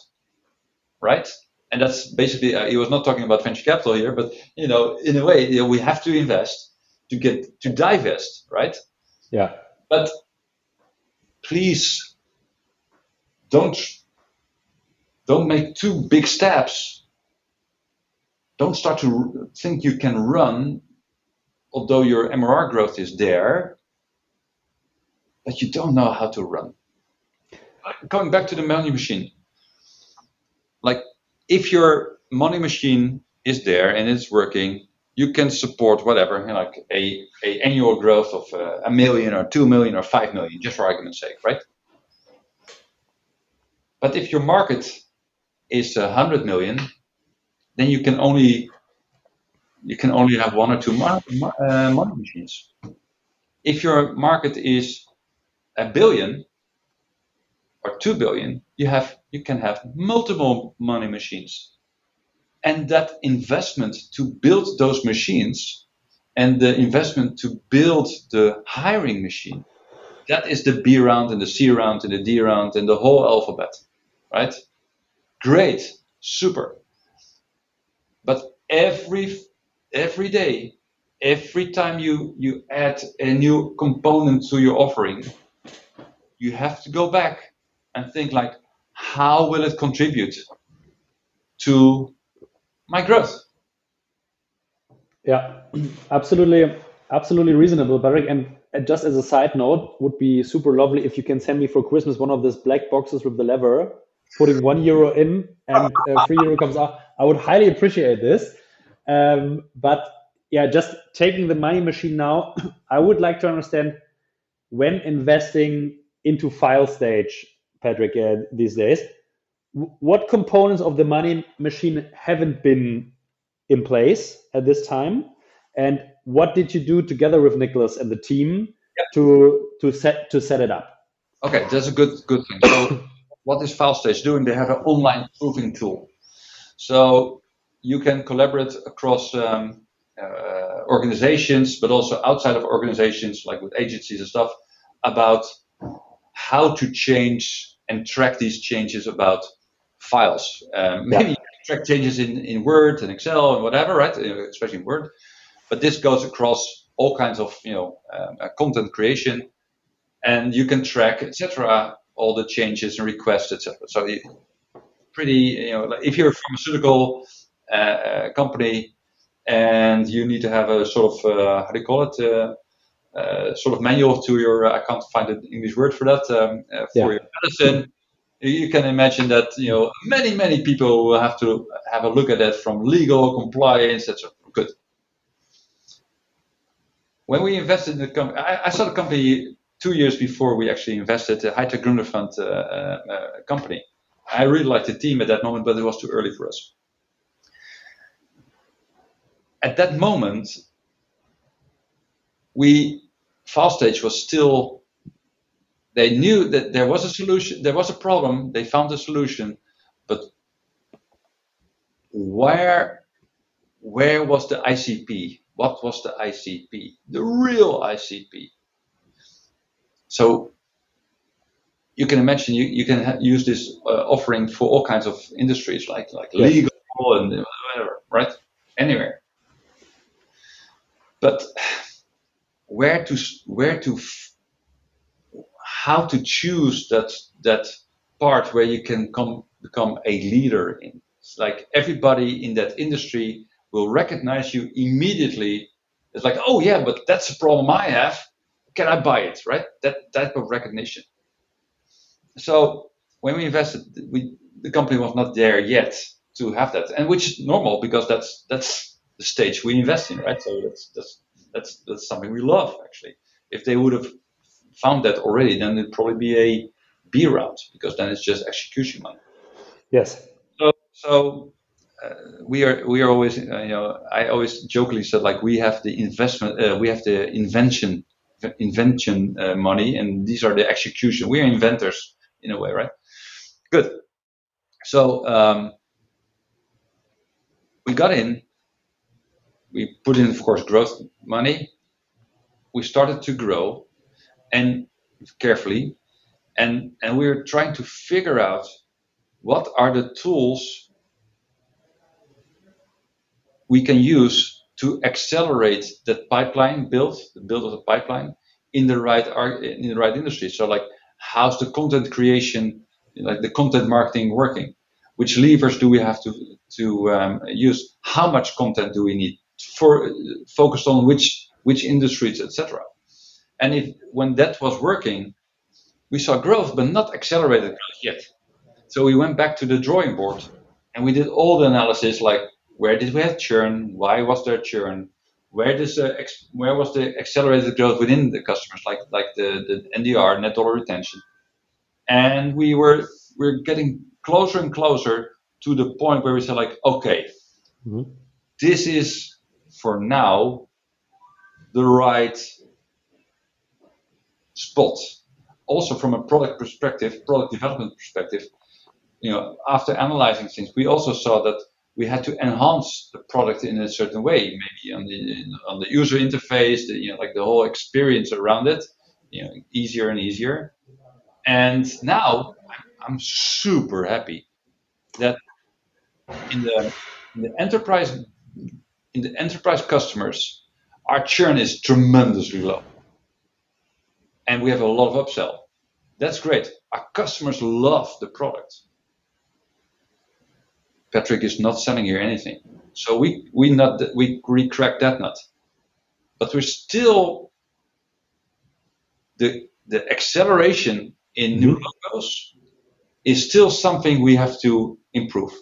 Right? and that's basically uh, he was not talking about venture capital here, but you know, in a way, you know, we have to invest to get to divest, right? Yeah. But please don't don't make too big steps. Don't start to think you can run, although your MRR growth is there, but you don't know how to run. Going back to the money machine, like if your money machine is there and it's working, you can support whatever, you know, like a, a annual growth of uh, a million or two million or five million, just for argument's sake, right? But if your market is a hundred million, then you can only you can only have one or two mar- uh, money machines. If your market is a billion or two billion, you have you can have multiple money machines. And that investment to build those machines and the investment to build the hiring machine, that is the B round and the C round and the D round and the whole alphabet, right? Great, super. But every every day, every time you you add a new component to your offering, you have to go back and think like, how will it contribute to my growth? Yeah, absolutely, absolutely reasonable, Patrick. And just as a side note, would be super lovely if you can send me for Christmas one of these black boxes with the lever, putting one euro in and uh, three euro comes out. I would highly appreciate this. Um, but yeah, just taking the money machine now, I would like to understand when investing into Filestage Patrick, uh, these days. What components of the money machine haven't been in place at this time, and what did you do together with Nicholas and the team yep. to to set to set it up? Okay, that's a good good thing. So, what is FileStage doing? They have an online proofing tool, so you can collaborate across um, uh, organizations, but also outside of organizations, like with agencies and stuff, about how to change and track these changes about files. Um, maybe yeah. track changes in, in Word and Excel and whatever, right? Uh, especially in Word. But this goes across all kinds of you know um, uh, content creation, and you can track etc. All the changes and requests etc. So pretty you know if you're a pharmaceutical uh, uh, company and you need to have a sort of uh, how do you call it uh, uh, sort of manual to your, I can't find an English word for that, um, uh, for yeah. your medicine. You can imagine that you know many many people will have to have a look at that from legal compliance, etc. Good. When we invested in the company, I, I, saw the company two years before we actually invested, a high-tech Gründerfonds uh, uh, company. I really liked the team at that moment, but it was too early for us. At that moment, we FileStage was still they knew that there was a solution, there was a problem, they found a solution, but where where was the ICP? What was the ICP? The real ICP. So you can imagine you, you can use this uh, offering for all kinds of industries like like yes. legal and whatever, right? Anywhere. But where to where to how to choose that that part where you can come become a leader in. It's like everybody in that industry will recognize you immediately. It's like, oh yeah, but that's a problem I have. Can I buy it? Right? That type of recognition. So when we invested, we the company was not there yet to have that, and which is normal because that's that's the stage we invest in, right? So that's that's that's that's something we love actually. If they would have found that already, then it'd probably be a B round because then it's just execution money. Yes. So so uh, we are we are always uh, you know I always jokingly said like we have the investment uh, we have the invention invention uh, money and these are the execution we are inventors in a way right good so um, we got in we put in of course growth money we started to grow and carefully and and we're trying to figure out what are the tools we can use to accelerate that pipeline build, the build of the pipeline in the right in the right industry. So like how's the content creation, like the content marketing working? Which levers do we have to to um, use? How much content do we need for focused on which which industries, etc. And if when that was working, we saw growth, but not accelerated growth yet. So we went back to the drawing board and we did all the analysis like where did we have churn? Why was there churn? Where does the where was the accelerated growth within the customers, like like the, the NDR, net dollar retention? And we were we're getting closer and closer to the point where we said like, okay, mm-hmm. this is for now the right spot. Also from a product perspective, product development perspective, you know, after analyzing things, we also saw that we had to enhance the product in a certain way, maybe on the on the user interface, the, you know, like the whole experience around it, you know, easier and easier. And now I'm super happy that in the, in the enterprise in the enterprise customers, our churn is tremendously low, and we have a lot of upsell. That's great. Our customers love the product Patrick is not selling here anything. So we we not we cracked that nut, but we're still the the acceleration in new mm-hmm. logos is still something we have to improve,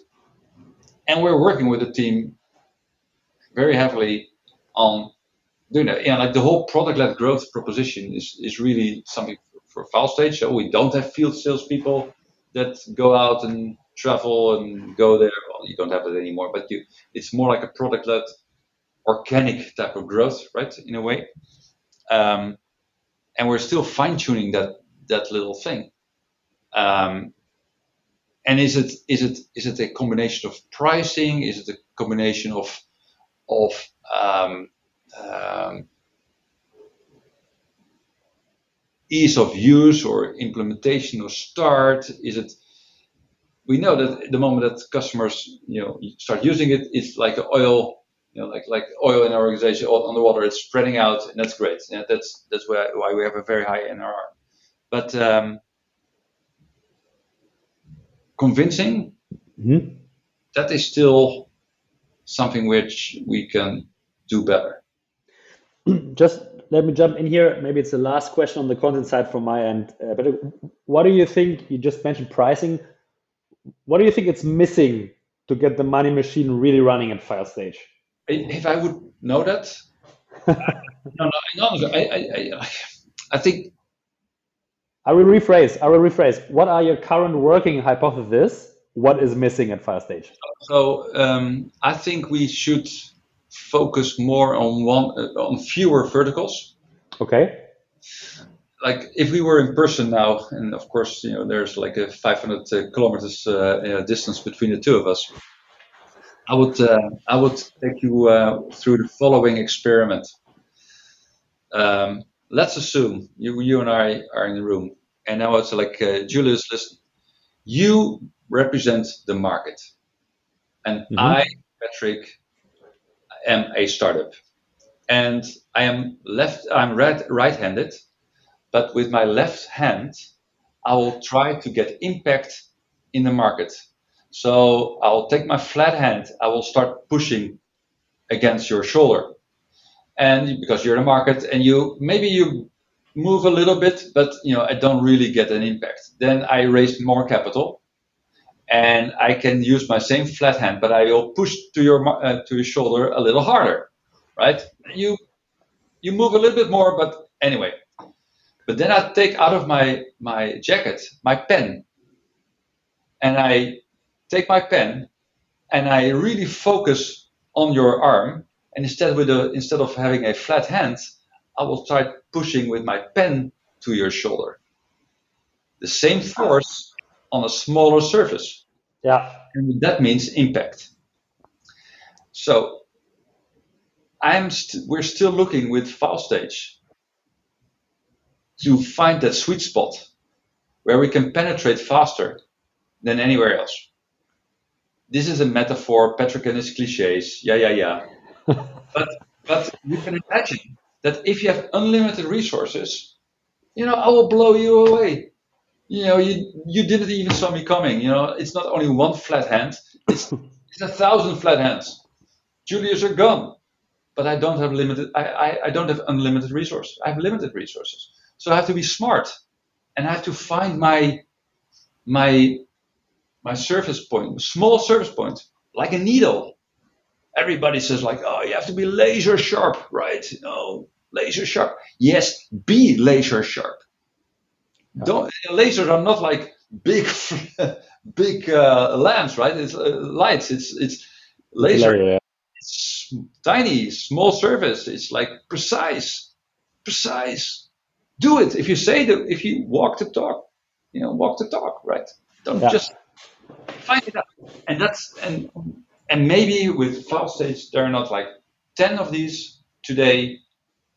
and we're working with the team very heavily on doing that. Yeah, like the whole product-led growth proposition is is really something for, for stage. So we don't have field salespeople that go out and travel and go there. Well, you don't have it anymore, but you, it's more like a product-led, organic type of growth, right? In a way, um, and we're still fine-tuning that that little thing. Um, and is it is it is it a combination of pricing? Is it a combination of of um, um, ease of use or implementation or start? Is it we know that the moment that customers you know start using it, it's like oil, you know, like like oil in our organization on the water. It's spreading out, and that's great. Yeah, that's that's why why we have a very high NRR. But um, convincing, mm-hmm. that is still something which we can do better. Just let me jump in here. Maybe it's the last question on the content side from my end. Uh, but what do you think? You just mentioned pricing what do you think it's missing to get the money machine really running at Filestage? If I would know that, no, no, no, I, I, I think. I will rephrase. I will rephrase. What are your current working hypotheses? What is missing at Filestage? So um, I think we should focus more on one uh, on fewer verticals. Okay like if we were in person now, and of course, you know, there's like a 500 uh, kilometers uh, distance between the two of us. I would uh, I would take you uh, through the following experiment. Um, let's assume you you and I are in the room, and now it's like uh, Julius, listen, you represent the market, and mm-hmm. I, Patrick, am a startup, and I am left I'm right right-handed but with my left hand, I will try to get impact in the market. So I'll take my flat hand, I will start pushing against your shoulder. And because you're in the market and you maybe you move a little bit, but you know, I don't really get an impact. Then I raise more capital and I can use my same flat hand, but I will push to your uh, to your shoulder a little harder, right? You you move a little bit more, but anyway. But then I take out of my my jacket my pen, and I take my pen, and I really focus on your arm, and instead with a instead of having a flat hand, I will try pushing with my pen to your shoulder. The same force on a smaller surface. Yeah. And that means impact. So I'm st- we're still looking with Filestage to find that sweet spot where we can penetrate faster than anywhere else. This is a metaphor, Patrick and his cliches. Yeah, yeah, yeah. but but you can imagine that if you have unlimited resources, you know, I will blow you away you know, you you didn't even saw me coming. You know, it's not only one flat hand; it's it's a thousand flat hands. Julius are gone, but I don't have limited. I, I, I don't have unlimited resources. I have limited resources, so I have to be smart, and I have to find my my my surface point, small surface point, like a needle. Everybody says like, oh, you have to be laser sharp, right? No, laser sharp. Yes, be laser sharp don't, lasers are not like big, big uh, lamps, right? It's uh, lights. It's it's laser. Yeah. It's tiny, small surface. It's like precise, precise. Do it. If you say that, if you walk the talk, you know, walk the talk, right? Don't yeah. just find it out. And that's and and maybe with FileStage there are not like ten of these today,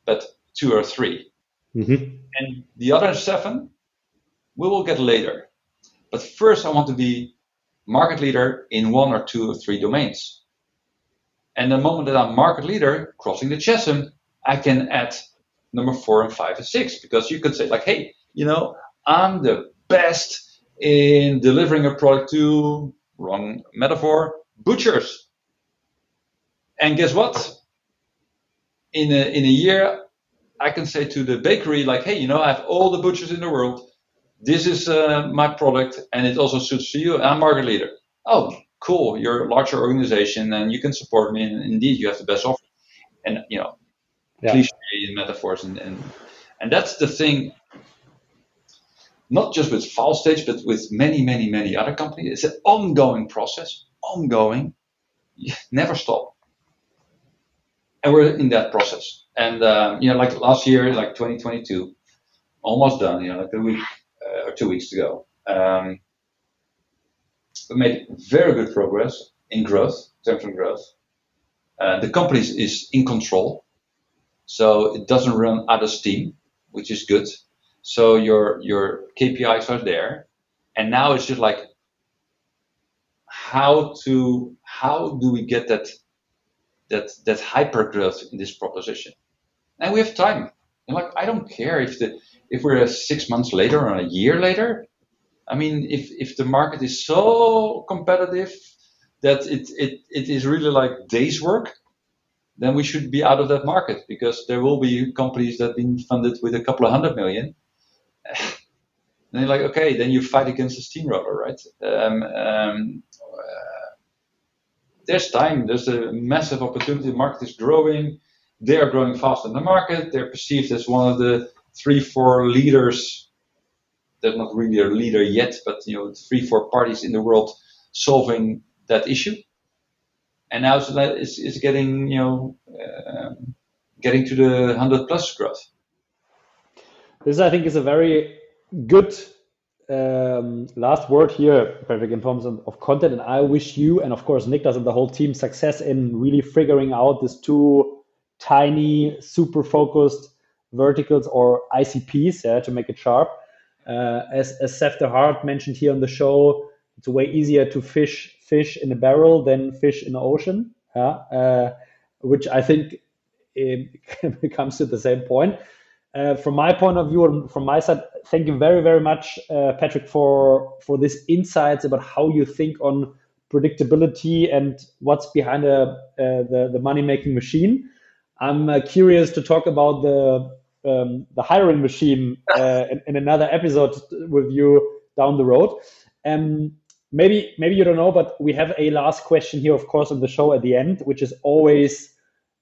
but two or 3 mm-hmm. And the other seven we will get later. But first, I want to be market leader in one or two or three domains. And the moment that I'm market leader, crossing the chasm, I can add number four and five and six because you could say like, hey, you know, I'm the best in delivering a product to wrong metaphor butchers. And guess what? In a in a year, I can say to the bakery like, hey, you know, I have all the butchers in the world this is uh, my product and it also suits you. I'm market leader. Oh, cool. You're a larger organization and you can support me. And indeed, you have the best offer. And, you know, yeah. cliche metaphors. And, and, and that's the thing, not just with FileStage, but with many, many, many other companies. It's an ongoing process, ongoing, never stop. And we're in that process. And, um, you know, like last year, like 2022, almost done, you know, like a week uh, or two weeks ago. Um, we made very good progress in growth, terms of growth. Uh, the company is in control, so it doesn't run out of steam, which is good. So your your KPIs are there, and now it's just like how to how do we get that that that hyper growth in this proposition? And we have time. And like I don't care if the if we're six months later or a year later, I mean, if, if the market is so competitive that it, it, it is really like days work, then we should be out of that market because there will be companies that have been funded with a couple of hundred million. and you're like, okay, then you fight against the steamroller, right? Um, um, uh, there's time. There's a massive opportunity. The market is growing. They are growing faster than the market. They're perceived as one of the three, four leaders. They're not really a leader yet, but you know, three, four parties in the world solving that issue. And now it's, it's getting, you know, uh, getting to the 100 plus growth. This, I think, is a very good um, last word here, Patrick, in terms of, of, content. And I wish you and, of course, Niklas and the whole team success in really figuring out these two tiny, super focused verticals or ICPs yeah, to make it sharp. Uh, as as Seth the Hart mentioned here on the show, it's way easier to fish fish in a barrel than fish in the ocean. Yeah? Uh, which I think it comes to the same point. uh, from my point of view and from my side, thank you very, very much, uh, Patrick, for for this insights about how you think on predictability and what's behind a, uh, the the money making machine. I'm uh, curious to talk about the um, the hiring machine uh, in, in, another episode with you down the road. Um, maybe maybe you don't know, but we have a last question here, of course, on the show at the end, which is always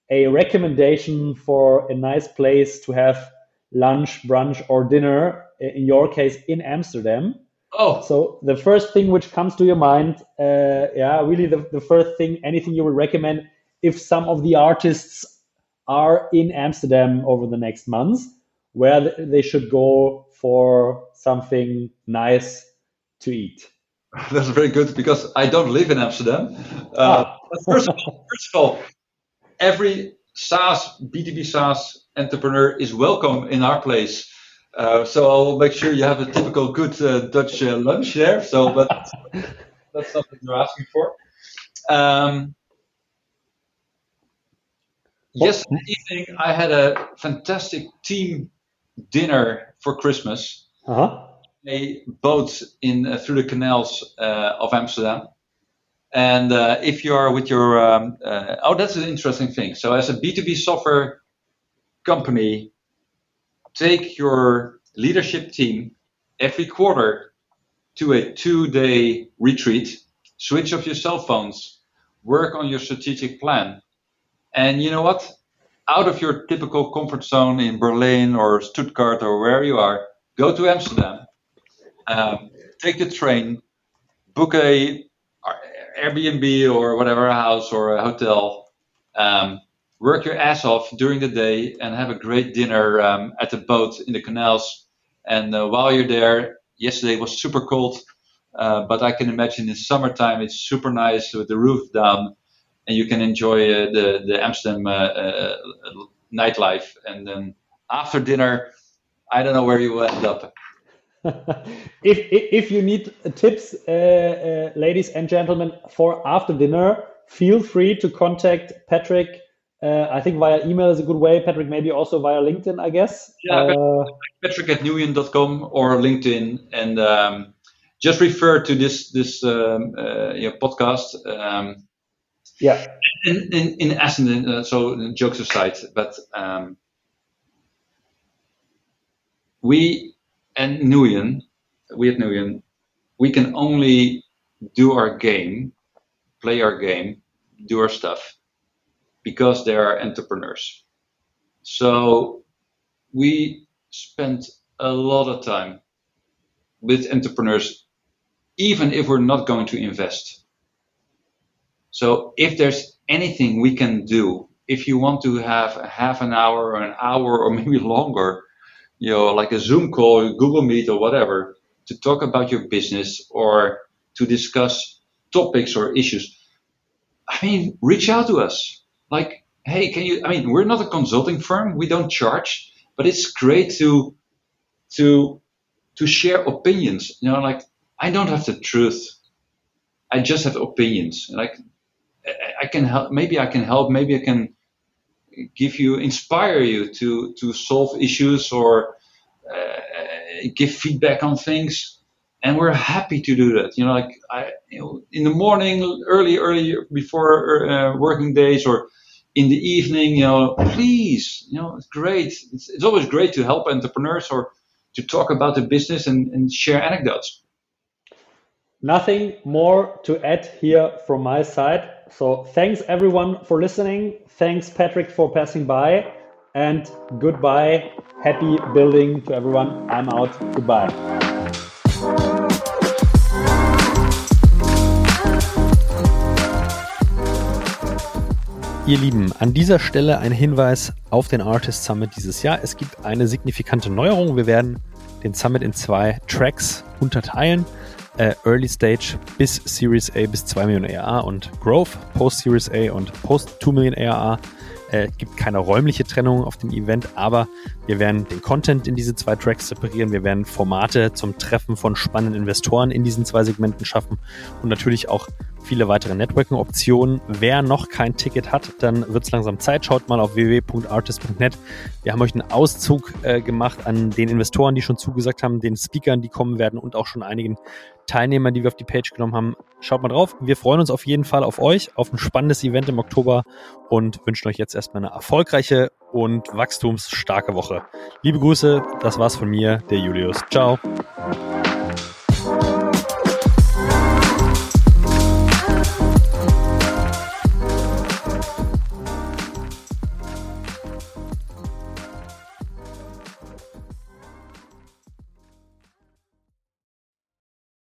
a recommendation for a nice place to have lunch, brunch, or dinner, in your case, in Amsterdam. Oh. So the first thing which comes to your mind, uh, yeah, really the, the first thing, anything you would recommend if some of the artists are in Amsterdam over the next months, where they should go for something nice to eat. That's very good because I don't live in Amsterdam. Uh, ah. first, of all, first of all, every SaaS, B2B SaaS entrepreneur is welcome in our place. Uh, so I'll make sure you have a typical good uh, Dutch uh, lunch there. So, but that's something you're asking for. Um, yesterday evening, I had a fantastic team dinner for Christmas. Uh-huh. A boat in uh, through the canals uh, of Amsterdam. And uh, if you are with your, um, uh, oh, that's an interesting thing. So, as a B2B software company, take your leadership team every quarter to a two day retreat, switch off your cell phones, work on your strategic plan. And you know what? Out of your typical comfort zone in Berlin or Stuttgart or wherever you are, go to Amsterdam, um, take the train, book a Airbnb or whatever house or a hotel. Um, work your ass off during the day and have a great dinner um, at the boat in the canals. And uh, while you're there, yesterday was super cold, uh, but I can imagine in summertime it's super nice with the roof down, and you can enjoy uh, the the Amsterdam uh, uh, nightlife. And then after dinner, I don't know where you will end up. if, if you need tips, uh, uh, ladies and gentlemen, for after dinner, feel free to contact Patrick. Uh, I think via email is a good way. Patrick, maybe also via LinkedIn, I guess. Yeah, uh, Patrick at newion.com or LinkedIn, and um, just refer to this this um, uh, you know, podcast. Um, yeah. In in, essence, uh, so jokes aside, but um, we and Newion, we at Newion, we can only do our game, play our game, do our stuff because they are entrepreneurs. So we spend a lot of time with entrepreneurs, even if we're not going to invest. So if there's anything we can do, if you want to have a half an hour or an hour or maybe longer you know, like a Zoom call, or Google Meet or whatever, to talk about your business or to discuss topics or issues. I mean, reach out to us. Like, hey, can you? I mean, we're not a consulting firm. We don't charge, but it's great to to to share opinions. You know, like I don't have the truth. I just have opinions. Like I can help. Maybe I can help. Maybe I can give you inspire you to to solve issues or uh, give feedback on things and we're happy to do that you know like i you know, in the morning early early before uh, working days or in the evening you know please you know it's great it's, it's always great to help entrepreneurs or to talk about the business and, and share anecdotes Nothing more to add here from my side. So thanks everyone for listening. Thanks Patrick for passing by and goodbye. Happy building to everyone. I'm out. Goodbye. Ihr Lieben, an dieser Stelle ein Hinweis auf den Artist Summit dieses Jahr. Es gibt eine signifikante Neuerung. Wir werden den Summit in zwei Tracks unterteilen äh, Early Stage bis Series A bis 2 Millionen ARA und Growth, Post Series A und Post 2 Millionen ARA. Äh, gibt keine räumliche Trennung auf dem Event, aber wir werden den Content in diese zwei Tracks separieren. Wir werden Formate zum Treffen von spannenden Investoren in diesen zwei Segmenten schaffen und natürlich auch viele weitere Networking-Optionen. Wer noch kein Ticket hat, dann wird es langsam Zeit. Schaut mal auf www.artist.net. Wir haben euch einen Auszug äh, gemacht an den Investoren, die schon zugesagt haben, den Speakern, die kommen werden und auch schon einigen Teilnehmern, die wir auf die Page genommen haben. Schaut mal drauf. Wir freuen uns auf jeden Fall auf euch, auf ein spannendes Event im Oktober und wünschen euch jetzt erstmal eine erfolgreiche und wachstumsstarke Woche. Liebe Grüße, das war's von mir, der Julius. Ciao.